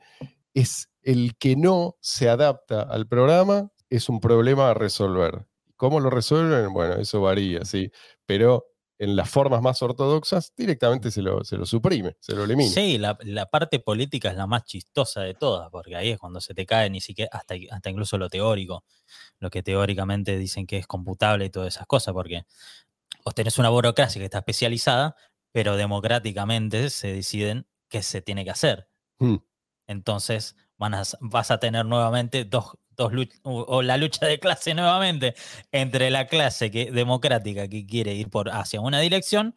Es el que no se adapta al programa, es un problema a resolver. ¿Cómo lo resuelven? Bueno, eso varía, ¿sí? Pero en las formas más ortodoxas, directamente se lo, se lo suprime, se lo elimina. Sí, la, la parte política es la más chistosa de todas, porque ahí es cuando se te cae ni siquiera, hasta, hasta incluso lo teórico, lo que teóricamente dicen que es computable y todas esas cosas, porque vos tenés una burocracia que está especializada, pero democráticamente se deciden qué se tiene que hacer. Mm. Entonces van a vas a tener nuevamente dos, dos luch- o la lucha de clase (laughs) nuevamente entre la clase que, democrática que quiere ir por, hacia una dirección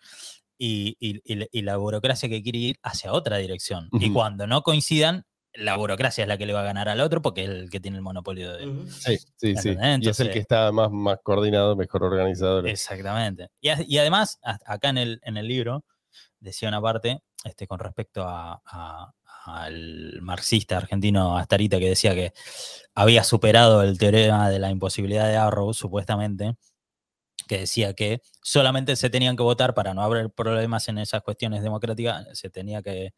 y, y- y la- y la burocracia que quiere ir hacia otra dirección. Y cuando no coincidan, la burocracia es la que le va a ganar al otro porque es el que tiene el monopolio de... Ujú. Sí, sí, sí. Y es el que está más, más coordinado, mejor organizado. Exactamente. Y, además, acá en el, en el libro, decía una parte este, con respecto a- a- al marxista argentino Astarita que decía que había superado el teorema de la imposibilidad de Arrow, supuestamente, que decía que solamente se tenían que votar para no haber problemas en esas cuestiones democráticas, se tenía que,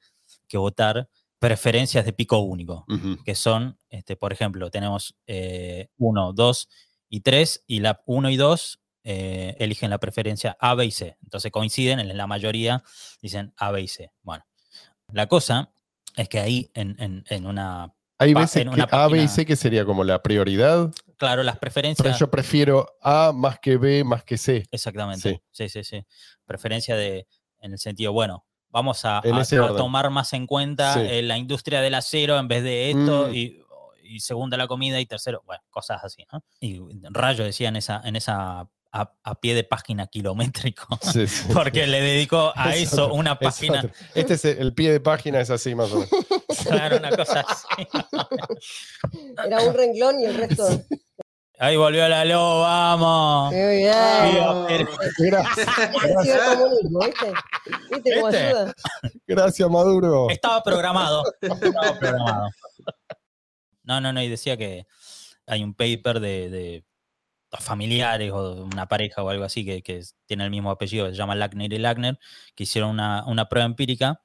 que votar preferencias de pico único que son, este, por ejemplo, tenemos 1, 2 y 3, y la 1 y 2 eligen la preferencia A, B y C. Entonces coinciden, en la mayoría dicen A, B y C. Bueno, la cosa es que ahí en, en- en una, Hay veces en que A, B y C, que sería como la prioridad, claro, las pero preferencias... yo prefiero A más que B más que C. Exactamente. Sí, sí, sí. Preferencia de, en el sentido, bueno, vamos a, tomar más en cuenta Sí. eh, la industria del acero en vez de esto Mm. y, y segunda la comida y tercero, bueno, cosas así, ¿no? Y Rayo decía en esa, en esa a, a pie de página kilométrico, (laughs) Sí, sí. porque le dedicó a Es eso otro, una es página, otro. Este es el, el pie de página, es así más o menos. (laughs) claro, una cosa así. Era un renglón y el resto. Ahí volvió la lo, vamos. Muy bien. Ah, Gracias, El cibercomunismo, ¿viste? ¿Viste cómo ¿Viste? ayuda? gracias Maduro. Estaba programado. Estaba programado. No, no, no, y decía que hay un paper de, de familiares o de una pareja o algo así que, que tiene el mismo apellido, se llama Lackner y Lackner, que hicieron una, una prueba empírica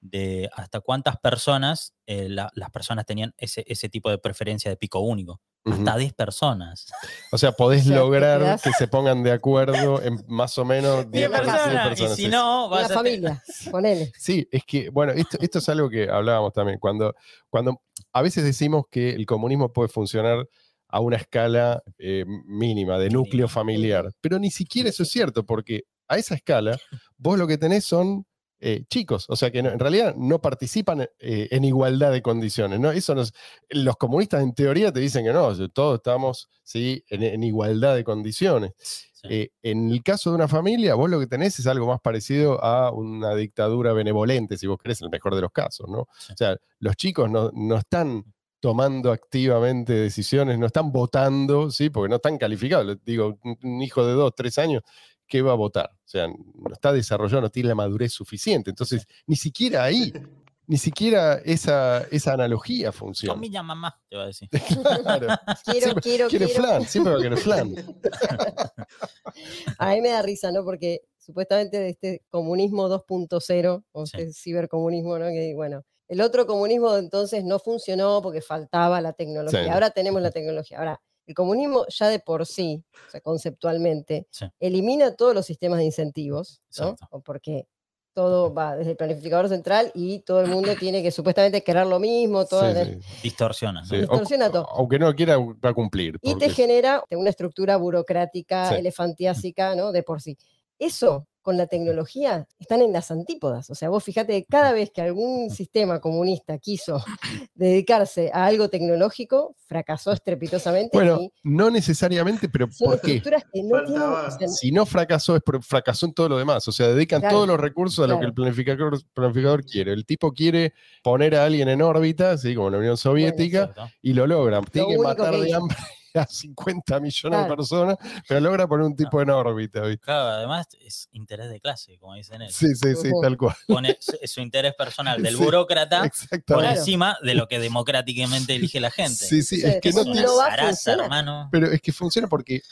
de hasta cuántas personas eh, la- las personas tenían ese, ese tipo de preferencia de pico único. Hasta 10 personas. O sea, podés O sea, te lograr que se pongan de acuerdo en más o menos 10 10 personas. personas. Y si no, Una vas a te- familia, (laughs) ponele. Sí, es que, bueno, esto, esto es algo que hablábamos también. Cuando, cuando a veces decimos que el comunismo puede funcionar a una escala eh, mínima de núcleo familiar. Pero ni siquiera eso es cierto, porque a esa escala vos lo que tenés son eh, chicos, o sea que no- en realidad no participan eh, en igualdad de condiciones. ¿no? Eso nos- los comunistas en teoría te dicen que no, todos estamos ¿sí? en, en igualdad de condiciones. Sí. Eh, en el caso de una familia, vos lo que tenés es algo más parecido a una dictadura benevolente, si vos querés, en el mejor de los casos, ¿no? Sí. O sea, los chicos no, no están tomando activamente decisiones, no están votando, ¿sí? Porque no están calificados. Digo, un- un hijo de dos, tres años, ¿qué va a votar? O sea, no está desarrollado, no tiene la madurez suficiente. Entonces, ni siquiera ahí, (laughs) ni siquiera esa, esa analogía funciona. Comilla mamá, te va a decir. Claro. (laughs) Quiero, Siempre quiero, Quiere quiero. flan, siempre va a querer flan. (laughs) A mí me da risa, ¿no? Porque supuestamente de este comunismo 2.0, o Sí. este cibercomunismo, ¿no? Que bueno, el otro comunismo entonces no funcionó porque faltaba la tecnología. Sí. Ahora tenemos la tecnología. Ahora, el comunismo ya de por sí, o sea, conceptualmente, Sí. elimina todos los sistemas de incentivos, ¿no? O Porque todo va desde el planificador central y todo el mundo tiene que supuestamente querer lo mismo, Sí, sí, Distorsiona. ¿no? sí. Distorsiona Au- todo. Aunque no quiera, va a cumplir. y te genera una estructura burocrática, Sí. elefantiásica, ¿no? De por sí. Eso con la tecnología están en las antípodas. O sea, vos fíjate que cada vez que algún sistema comunista quiso dedicarse a algo tecnológico, fracasó estrepitosamente Bueno, y no necesariamente, pero son ¿por qué? estructuras que no tienen... o Faltaba- sea, Si no fracasó, es porque fracasó en todo lo demás. O sea, dedican Claro, todos los recursos a lo que el planificador, planificador quiere. El tipo quiere poner a alguien en órbita, así como la Unión Soviética, y lo logran. Tiene que matar que de hambre a 50 millones de personas, pero logra poner un tipo en órbita. ¿viste? Claro, además es interés de clase, como dicen ellos. Sí, sí, sí, tal cual. Pone su, interés personal del Sí, burócrata por encima de lo que democráticamente elige la gente. Sí, sí, es que no eso tiene. zaraza, hermano. Pero es que funciona porque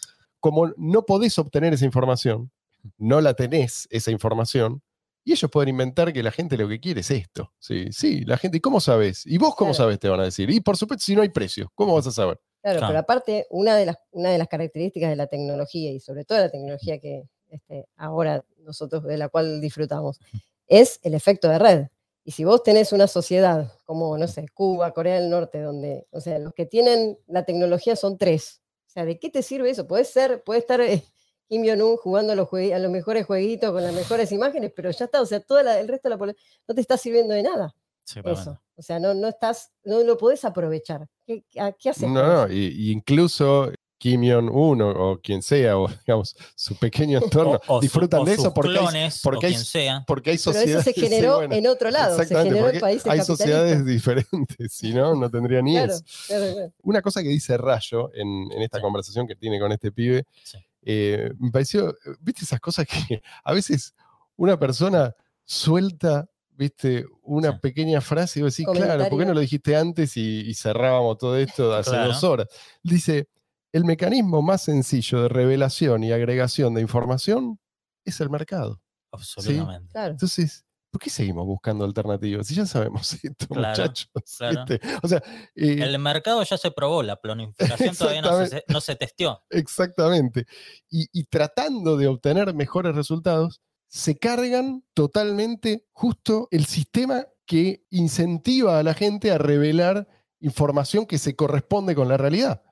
como no podés obtener esa información, no la tenés, esa información, y ellos pueden inventar que la gente lo que quiere es esto. Sí, sí, la gente, ¿y cómo sabes? ¿Y vos cómo Claro. sabes? Te van a decir. Y por supuesto, si no hay precios, ¿cómo vas a saber? Claro, Claro. pero aparte, una de, las, una de las características de la tecnología, y sobre todo la tecnología que este, ahora nosotros de la cual disfrutamos, es el efecto de red. Y si vos tenés una sociedad como, no sé, Cuba, Corea del Norte, donde, o sea, los que tienen la tecnología son tres. O sea, ¿de qué te sirve eso? Puede ser, puede estar eh, Kim Jong-un jugando a los, juegui- a los mejores jueguitos con las mejores imágenes, pero ya está, o sea, todo el resto de la población no te está sirviendo de nada Sí, eso. bueno. O sea, no, no estás, no lo podés aprovechar. ¿Qué, qué haces? No, no, y, y incluso Kim Jong-un o, quien sea, o digamos, su pequeño (laughs) entorno, O- o su- disfrutan de eso porque hay, clones, porque o hay- quien sea. porque hay Pero eso sociedades. se (laughs) sí, generó bueno, en otro lado, se generó porque en países hay sociedades (laughs) diferentes, si no, no tendría ni Claro, eso. claro, claro. Una cosa que dice Rayo en, en esta Sí. conversación que tiene con este pibe, Sí. eh, me pareció, ¿viste esas cosas que a veces una persona suelta, viste, una Sí. pequeña frase y vos decís, claro, ¿por qué no lo dijiste antes y, y cerrábamos todo esto hace Claro. dos horas? Dice, el mecanismo más sencillo de revelación y agregación de información es el mercado. Absolutamente. claro. Entonces, ¿por qué seguimos buscando alternativas? Si ya sabemos (laughs) esto, Claro, muchachos. claro. ¿viste? O sea, eh, El mercado ya se probó, la planificación todavía no se, no se testeó. Exactamente. Y, y tratando de obtener mejores resultados, se cargan totalmente justo el sistema que incentiva a la gente a revelar información que se corresponde con la realidad.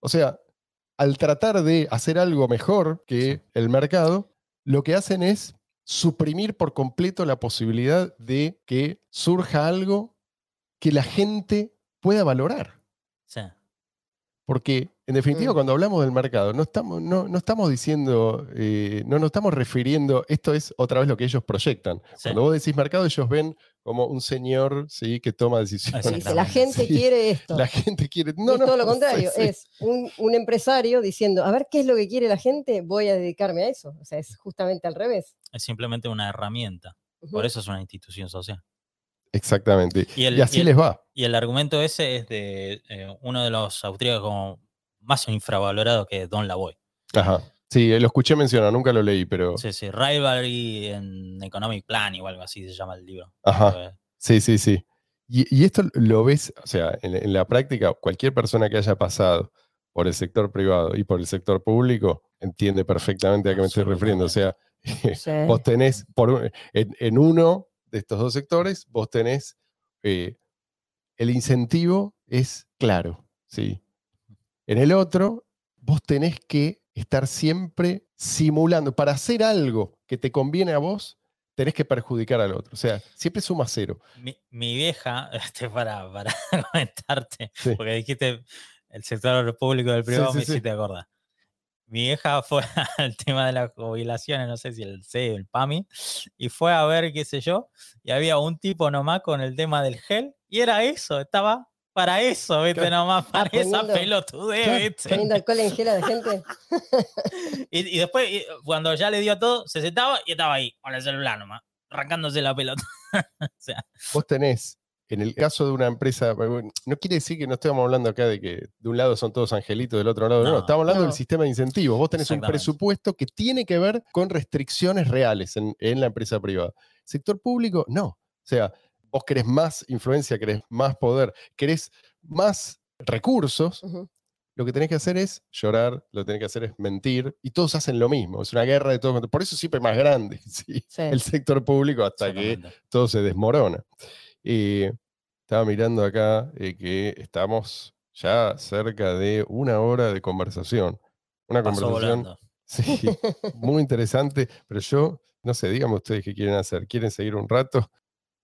O sea, al tratar de hacer algo mejor que el mercado, lo que hacen es suprimir por completo la posibilidad de que surja algo que la gente pueda valorar. Sí. Porque, en definitiva, Mm. cuando hablamos del mercado, no estamos, no, no estamos diciendo, eh, no nos estamos refiriendo, esto es otra vez lo que ellos proyectan. Sí. Cuando vos decís mercado, ellos ven como un señor ¿sí? que toma decisiones. Dice, la gente Sí, quiere esto. La gente quiere. No, es no, todo lo contrario, sí. es un, un empresario diciendo, a ver qué es lo que quiere la gente, voy a dedicarme a eso. O sea, es justamente al revés. Es simplemente una herramienta. Por eso es una institución social. Exactamente. Y el- y así y el- les va. Y el argumento ese es de eh, uno de los austríacos como más infravalorados que Don Lavoy. Ajá. Sí, eh, lo escuché mencionar, nunca lo leí, pero. Sí, sí, Rivalry en Economic Plan o algo así se llama el libro. Ajá. Sí, sí, sí. Y, y esto lo ves, o sea, en, en la práctica, cualquier persona que haya pasado por el sector privado y por el sector público entiende perfectamente a qué me estoy refiriendo. O sea, (laughs) Sí. vos tenés, por, en, en uno de estos dos sectores, vos tenés eh, el incentivo es claro, ¿sí? En el otro, vos tenés que estar siempre simulando. Para hacer algo que te conviene a vos, tenés que perjudicar al otro. O sea, siempre suma cero. Mi, mi vieja, (laughs) este, para, para (laughs) comentarte, Sí. porque dijiste el sector público del privado, sí, me hiciste acordar. Mi vieja (laughs) fue al tema de las jubilaciones, no sé si el C o el PAMI, y fue a ver, qué sé yo, y había un tipo nomás con el tema del gel, y era eso, estaba para eso, ¿viste? Claro. Nomás para esa poniendo- pelotudez, ¿viste? Poniendo alcohol en gel a la gente. (laughs) Y, y después, y, cuando ya le dio todo, se sentaba y estaba ahí, con el celular nomás, arrancándose la pelota. (laughs) o sea, Vos tenés, en el caso de una empresa, no quiere decir que no estemos hablando acá de que de un lado son todos angelitos, del otro lado no. No. Estamos hablando del sistema de incentivos. Vos tenés un presupuesto que tiene que ver con restricciones reales en, en la empresa privada. Sector público, no. O sea, vos querés más influencia, querés más poder, querés más recursos, lo que tenés que hacer es llorar, lo que tenés que hacer es mentir, y todos hacen lo mismo. Es una guerra de todos. Por eso siempre es más grande (laughs) ¿sí? Sí. el sector público hasta que todo se desmorona. Eh, estaba mirando acá eh, que estamos ya cerca de una hora de conversación. Una conversación volando. (laughs) sí, muy interesante, pero yo, no sé, díganme ustedes qué quieren hacer. ¿Quieren seguir un rato?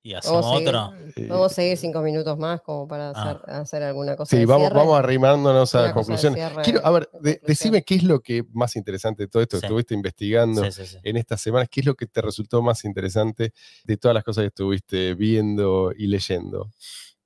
Y hacemos otro. Vamos a seguir cinco minutos más como para hacer, Ah. hacer alguna cosa. sí, de vamos, cierre. vamos arrimándonos a conclusiones. cierre, Quiero, a ver, de de- conclusión. decime qué es lo que más interesante de todo esto que Sí. estuviste investigando. Sí, sí, sí. en estas semanas, ¿qué es lo que te resultó más interesante de todas las cosas que estuviste viendo y leyendo?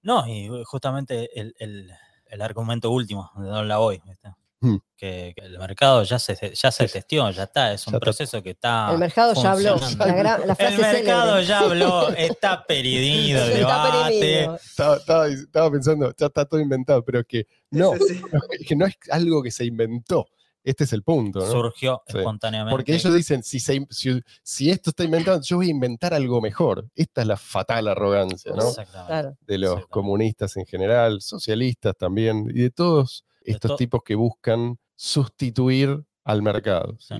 No, y justamente el, el- el argumento último de Don Lavoy, ¿viste? Hmm. que, que el mercado ya se, ya se Sí. testió, ya está, es un Ya proceso que está. El mercado ya habló. funcionando. La, gran- la frase El mercado célebre. ya habló, está perdido el debate. Estaba, estaba- estaba pensando, ya está todo inventado, pero que no, Sí, (laughs) que no es algo que se inventó. Este es el punto, ¿no? Surgió Sí. espontáneamente. Porque ellos dicen, si, se- si, si esto está inventado, yo voy a inventar algo mejor. Esta es la fatal arrogancia, ¿no? Exactamente. De los Exactamente. comunistas en general, socialistas también, y de todos estos to- tipos que buscan sustituir al mercado. Sí.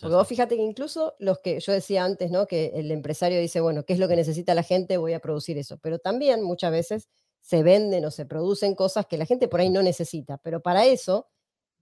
Porque vos fíjate que incluso los que yo decía antes, ¿no? Que el empresario dice, bueno, ¿qué es lo que necesita la gente? Voy a producir eso. Pero también muchas veces se venden o se producen cosas que la gente por ahí no necesita. Pero para eso,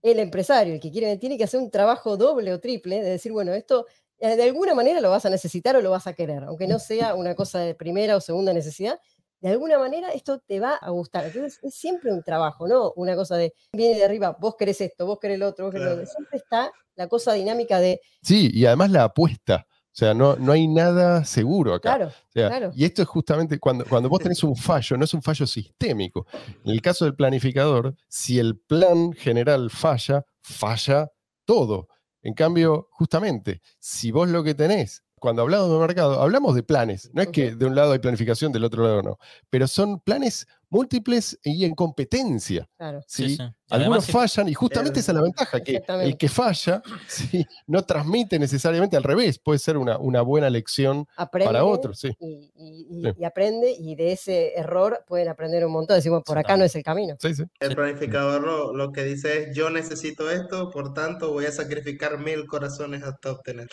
el empresario, el que quiere, tiene que hacer un trabajo doble o triple de decir, bueno, esto eh, de alguna manera lo vas a necesitar o lo vas a querer, aunque no sea una cosa de primera o segunda necesidad. De alguna manera esto te va a gustar. Entonces es siempre un trabajo, ¿no? Una cosa de, viene de arriba, vos querés esto, vos querés lo otro, vos querés lo otro. Siempre está la cosa dinámica de, Sí, y además la apuesta. O sea, no, no hay nada seguro acá. claro, O sea, claro. Y esto es justamente cuando, cuando vos (laughs) tenés un fallo, no es un fallo sistémico. En el caso del planificador, si el plan general falla, falla todo. En cambio, justamente, si vos lo que tenés, cuando hablamos de mercado, hablamos de planes. No es que de un lado hay planificación, del otro lado no. Pero son planes múltiples y en competencia. claro. Sí, ¿sí? sí. Y Algunos además, fallan y justamente El- esa es la ventaja, que el que falla sí, no transmite necesariamente al revés, puede ser una, una buena lección Aprende para otros, sí. y, y- y- Sí. y aprende y de ese error pueden aprender un montón. Decimos, por acá no es el camino. Sí, sí. El planificador lo, lo que dice es, yo necesito esto, por tanto voy a sacrificar mil corazones hasta obtener.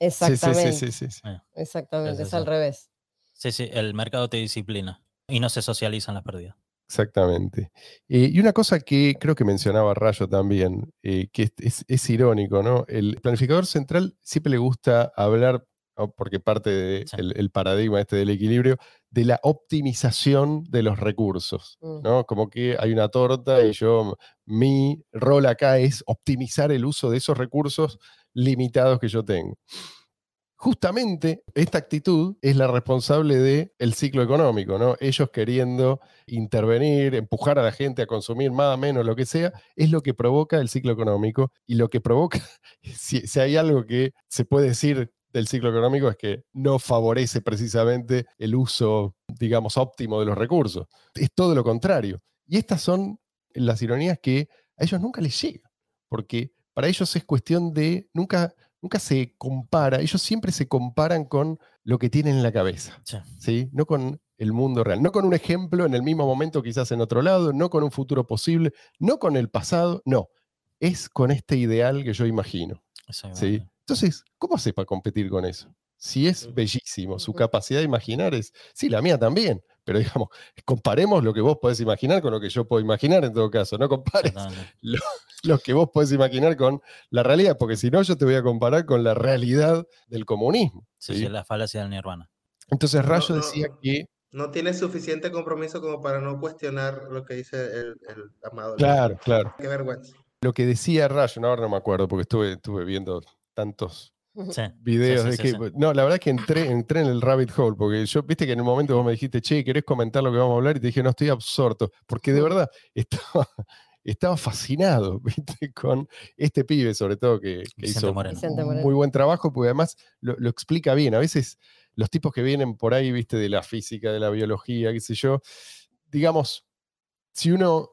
Sí, Exactamente. sí, sí, sí, sí. Exactamente, es al revés. sí, sí, el mercado te disciplina y no se socializan las pérdidas. Exactamente. Eh, y una cosa que creo que mencionaba Rayo también, eh, que es, es- es irónico, ¿no? El planificador central siempre le gusta hablar, ¿no? porque parte del Sí. el paradigma este del equilibrio, de la optimización de los recursos, Mm. ¿no? Como que hay una torta y yo, mi rol acá es optimizar el uso de esos recursos limitados que yo tengo. Justamente esta actitud es la responsable del ciclo económico, ¿no? Ellos queriendo intervenir, empujar a la gente a consumir más o menos lo que sea, es lo que provoca el ciclo económico. Y lo que provoca, (laughs) si, si hay algo que se puede decir del ciclo económico es que no favorece precisamente el uso, digamos, óptimo de los recursos. Es todo lo contrario. Y estas son las ironías que a ellos nunca les llega, porque para ellos es cuestión de, nunca, nunca se compara, ellos siempre se comparan con lo que tienen en la cabeza. Sí. ¿sí? No con el mundo real, no con un ejemplo en el mismo momento, quizás en otro lado, no con un futuro posible, no con el pasado, no. Es con este ideal que yo imagino. ¿sí? Entonces, ¿cómo hace para competir con eso? Si es bellísimo, su capacidad de imaginar es, sí, la mía también, pero digamos, (laughs) comparemos lo que vos podés imaginar con lo que yo puedo imaginar en todo caso, no compares (laughs) lo, lo que vos podés imaginar con la realidad, porque si no yo te voy a comparar con la realidad del comunismo. Sí, ¿sí? sí, la falacia del nirvana. Entonces No, Rayo no, decía que, No tiene suficiente compromiso como para no cuestionar lo que dice el, el amado. claro, claro, Qué vergüenza. lo que decía Rayo, no, ahora no me acuerdo, porque estuve, estuve viendo tantos Sí. videos sí, de sí, que. sí. No, la verdad es que entré, entré en el rabbit hole, porque yo, viste que en un momento vos me dijiste, che, ¿querés comentar lo que vamos a hablar? Y te dije, no, estoy absorto, porque de verdad (laughs) estaba, estaba fascinado, (laughs) viste, con este pibe, sobre todo, que, que hizo Moreno. Un muy buen trabajo, porque además lo, lo explica bien. A veces los tipos que vienen por ahí, viste, de la física, de la biología, qué sé yo, digamos, si uno,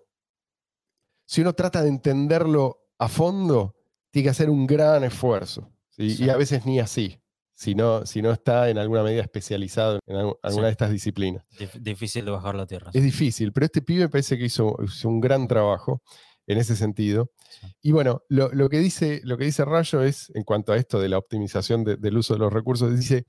si uno trata de entenderlo a fondo, tiene que hacer un gran esfuerzo. Y a veces ni así, si no, si no está en alguna medida especializado en algu- alguna Sí. de estas disciplinas. Dif- difícil de bajar la tierra. Es difícil, pero este pibe parece que hizo, hizo un gran trabajo en ese sentido. Sí. Y bueno, lo, lo que dice, lo que dice Rayo es, en cuanto a esto de la optimización de- del uso de los recursos, dice,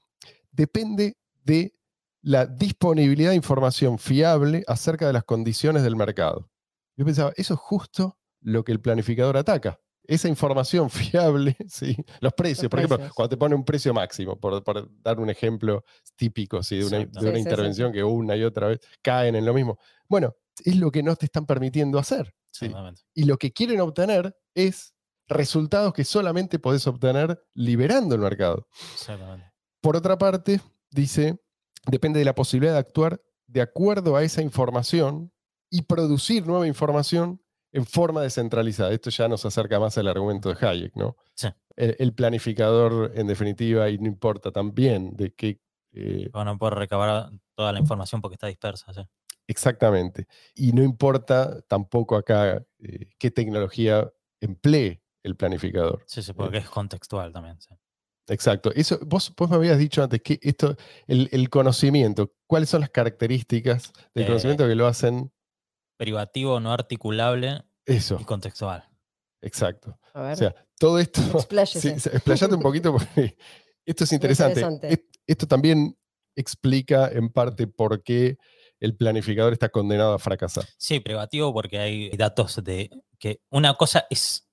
depende de la disponibilidad de información fiable acerca de las condiciones del mercado. Yo pensaba, eso es justo lo que el planificador ataca. Esa información (laughs) fiable, ¿sí? los precios, Los por ejemplo, cuando te pone un precio máximo, por, por dar un ejemplo típico ¿sí? de una, Exacto. de una Sí, sí, sí. intervención que una y otra vez caen en lo mismo. Bueno, es lo que no te están permitiendo hacer. Y lo que quieren obtener es resultados que solamente podés obtener liberando el mercado. Exactamente. Por otra parte, dice, depende de la posibilidad de actuar de acuerdo a esa información y producir nueva información en forma descentralizada. Esto ya nos acerca más al argumento de Hayek, ¿no? Sí. El, el planificador, en definitiva, y no importa también de qué... eh, Bueno, puedo recabar toda la información porque está dispersa. sí. exactamente. Y no importa tampoco acá eh, qué tecnología emplee el planificador. Sí, sí, porque es contextual también. sí. Exacto. Eso, vos, vos me habías dicho antes que esto, el, el conocimiento, ¿cuáles son las características del Eh, conocimiento que lo hacen Privativo, no articulable eso? y contextual. Exacto. A ver, O sea, todo esto. (laughs) Sí, explayate un poquito porque (laughs) esto es interesante. Esto también explica en parte por qué el planificador está condenado a fracasar. Sí, privativo porque hay datos de que una cosa es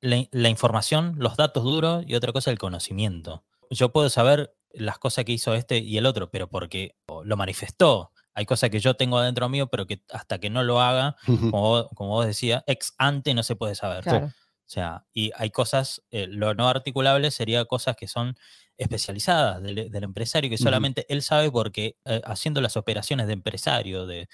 la, la información, los datos duros y otra cosa el conocimiento. Yo puedo saber las cosas que hizo este y el otro, pero porque lo manifestó. Hay cosas que yo tengo adentro mío, pero que hasta que no lo haga, como vos, como vos decías, ex ante no se puede saber. claro. O sea, y hay cosas, eh, lo no articulable sería cosas que son especializadas del, del empresario, que solamente él sabe porque eh, haciendo las operaciones de empresario, de,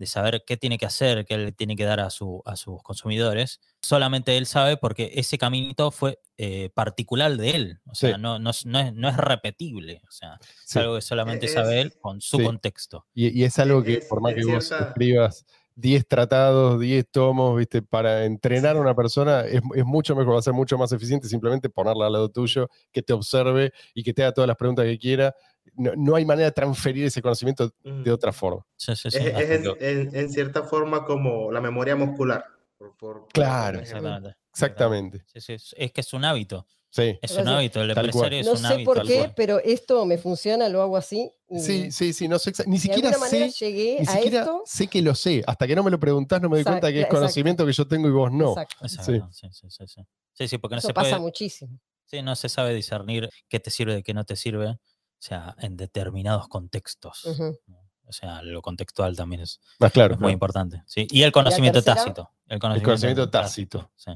de saber qué tiene que hacer, qué le tiene que dar a, su, a sus consumidores, solamente él sabe porque ese caminito fue eh, particular de él. O sea, Sí. no, no, es- no es, no es repetible. O sea, es Sí. algo que solamente Es- sabe él con su Sí. contexto. Y, y es algo que, Es- por más es que vos escribas 10 tratados, 10 tomos, ¿viste? para entrenar a una persona, es, es mucho mejor, va a ser mucho más eficiente simplemente ponerla al lado tuyo, que te observe y que te haga todas las preguntas que quiera. No, no hay manera de transferir ese conocimiento Mm. de otra forma. Sí, sí, sí, Es, en, que- en- en cierta forma como la memoria muscular. por- por- por Claro. Exactamente. Exactamente. Sí, sí, es- es que es un hábito. Sí. Es un hábito. El tal cual. empresario es No un sé hábito. por tal qué, cual. pero esto me funciona, lo hago así. y Sí, sí, sí, no sé Ni de siquiera alguna manera sé, llegué ni a siquiera esto. sé que lo sé. Hasta que no me lo preguntás, no me doy Exacto, cuenta que es exacto. conocimiento que yo tengo y vos no. Exacto. Exacto, sí, sí, sí, sí. Sí, sí, porque no Eso se pasa puede, muchísimo. sí, no se sabe discernir qué te sirve de qué no te sirve, o sea, en determinados contextos. ¿no? O sea, lo contextual también es, Más claro. es muy claro. importante. ¿sí? Y el conocimiento tácito. El conocimiento, conocimiento tácito. sí.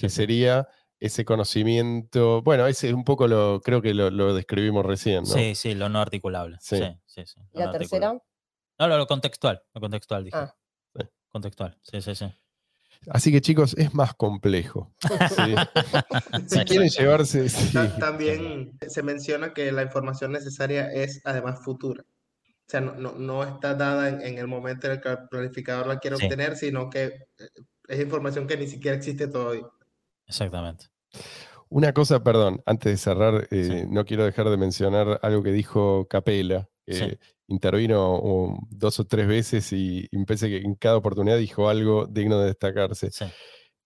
Que sí. sería ese conocimiento. Bueno, ese es un poco lo, creo que lo, lo describimos recién, ¿no? Sí, sí, lo no articulable. Sí. Sí, sí, sí, ¿Y lo la no tercera? No, lo, lo contextual. Lo contextual, dije. Ah. Sí. Contextual. Sí, sí, sí. Así que chicos, es más complejo. Sí. (laughs) si quieren llevarse. sí. También se menciona que la información necesaria es además futura. O sea, no, no, no está dada en, en el momento en el que el planificador la quiere Sí. obtener, sino que eh, es información que ni siquiera existe todavía. Exactamente. Una cosa, perdón, antes de cerrar, eh, Sí. no quiero dejar de mencionar algo que dijo Capela, Sí. intervino um, dos o tres veces y, parece que en cada oportunidad dijo algo digno de destacarse. Sí.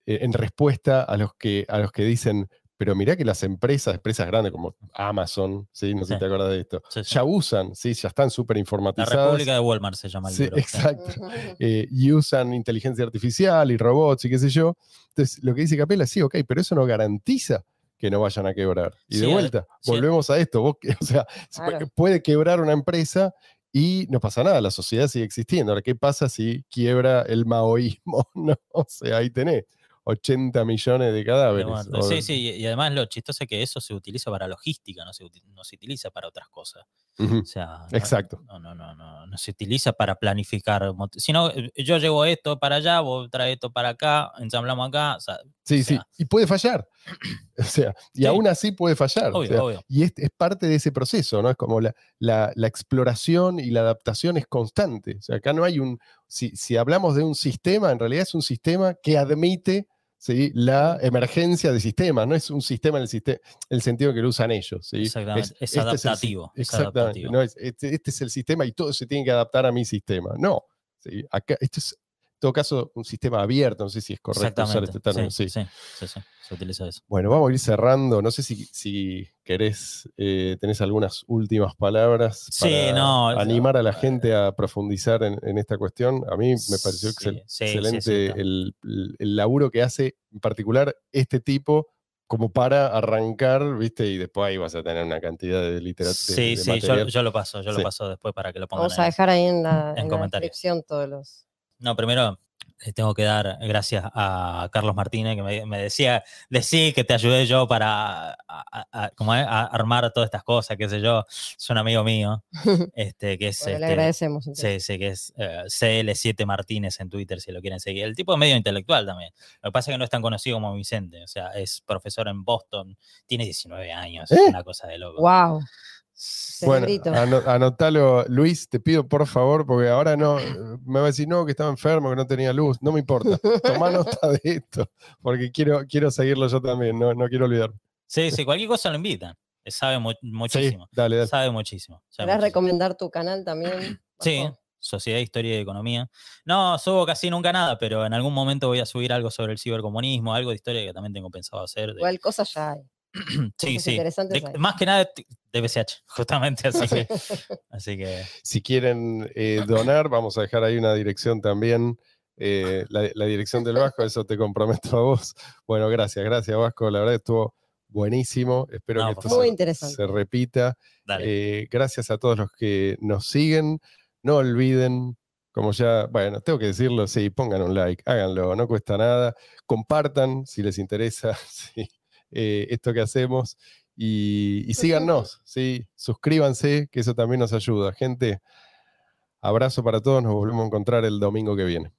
Eh, en respuesta a los, que, a los que dicen, pero mirá que las empresas, empresas grandes como Amazon, ¿sí? no sé Sí. si te acuerdas de esto, Sí, sí. ya usan, ¿sí? ya están súper La informatizadas. República de Walmart se llama el Sí, libro. (laughs) exacto. eh, y usan inteligencia artificial y robots y qué sé yo. Entonces, lo que dice Capela, sí, ok, pero eso no garantiza que no vayan a quebrar. Y de vuelta, volvemos a esto. Vos, (laughs) o sea, Claro. puede- puede quebrar una empresa y no pasa nada, la sociedad sigue existiendo. Ahora, ¿qué pasa si quiebra el maoísmo? (laughs) No, o sea, ahí tenés 80 millones de cadáveres. Sí, sí, y además lo chistoso es que eso se utiliza para logística, no se, no se utiliza para otras cosas. Ujú, O sea, no- Exacto. No, no, no, no, no se utiliza para planificar. Sino eh, yo llevo esto para allá, vos traes esto para acá, ensamblamos acá. o sea, Sí, o sí. Y puede fallar. (clears throat) O sea, y Sí. aún así puede fallar. o Obvio, sea, obvio. Y es, es parte de ese proceso, ¿no? Es como la, la- la exploración y la adaptación es constante. O sea, acá no hay un. Si, si hablamos de un sistema, en realidad es un sistema que admite ¿sí? la emergencia de sistemas, no es un sistema en el, siste- el sentido que lo usan ellos. ¿sí? Exactamente, es este el adaptativo, es exactamente. adaptativo. no es, este, este es el sistema y todo se tiene que adaptar a mi sistema. No. ¿sí? Acá, esto es, todo caso, un sistema abierto. No sé si es correcto usar este término. sí, sí. sí, sí, sí, se utiliza eso. Bueno, vamos a ir cerrando. No sé si, si querés, eh, tenés algunas últimas palabras Sí, para no, animar a la gente a profundizar en, en esta cuestión. A mí me pareció Sí, excel- sí, sí, excelente el, el- laburo que hace, en particular este tipo, como para arrancar, ¿viste? Y después ahí vas a tener una cantidad de literatura. Sí, sí, yo, yo lo paso, yo Sí. lo paso después para que lo pongan Vamos a dejar ahí en la, en en la descripción todos los. No, primero le tengo que dar gracias a Carlos Martínez que me, me decía, decí que te ayudé yo para a- a- a- como a armar todas estas cosas, qué sé yo. Es un amigo mío, (laughs) este, que es Bueno, le este, agradecemos. entonces. Sí, sí, que es eh, CL7 Martínez en Twitter, si lo quieren seguir. El tipo es medio intelectual también. Lo que pasa es que no es tan conocido como Vicente. O sea, es profesor en Boston, tiene 19 años, es ¿Eh? una cosa de loco. Wow. Bueno, anotalo, Luis, te pido por favor, porque ahora no, me va a decir no, que estaba enfermo, que no tenía luz, no me importa. Toma nota de esto, porque quiero, quiero seguirlo yo también, no, no quiero olvidar. Sí, sí, cualquier cosa lo invitan. Sabe mu- Sí, muchísimo. dale, dale. Sabe muchísimo. ¿Querés recomendar tu canal también? Sí? Sociedad, Historia y Economía. No, subo casi nunca nada, pero en algún momento voy a subir algo sobre el cibercomunismo, algo de historia que también tengo pensado hacer. de- Igual cosas ya hay. (clears throat) sí, sí. interesantes De- hay. más que nada de BCH, (laughs) justamente así que. (laughs) así que Si quieren eh, donar, vamos a dejar ahí una dirección también, eh, la, la dirección del Vasco, eso te comprometo a vos. Bueno, gracias, gracias Vasco, la verdad estuvo buenísimo, espero No, que esto. Muy se- interesante. se repita. Eh, gracias a todos los que nos siguen. No olviden, como ya, bueno, tengo que decirlo, sí, pongan un like, háganlo, no cuesta nada. Compartan si les interesa (laughs) sí, eh, esto que hacemos y, y síganos, sí, suscríbanse, que eso también nos ayuda. Gente, abrazo para todos, nos volvemos a encontrar el domingo que viene.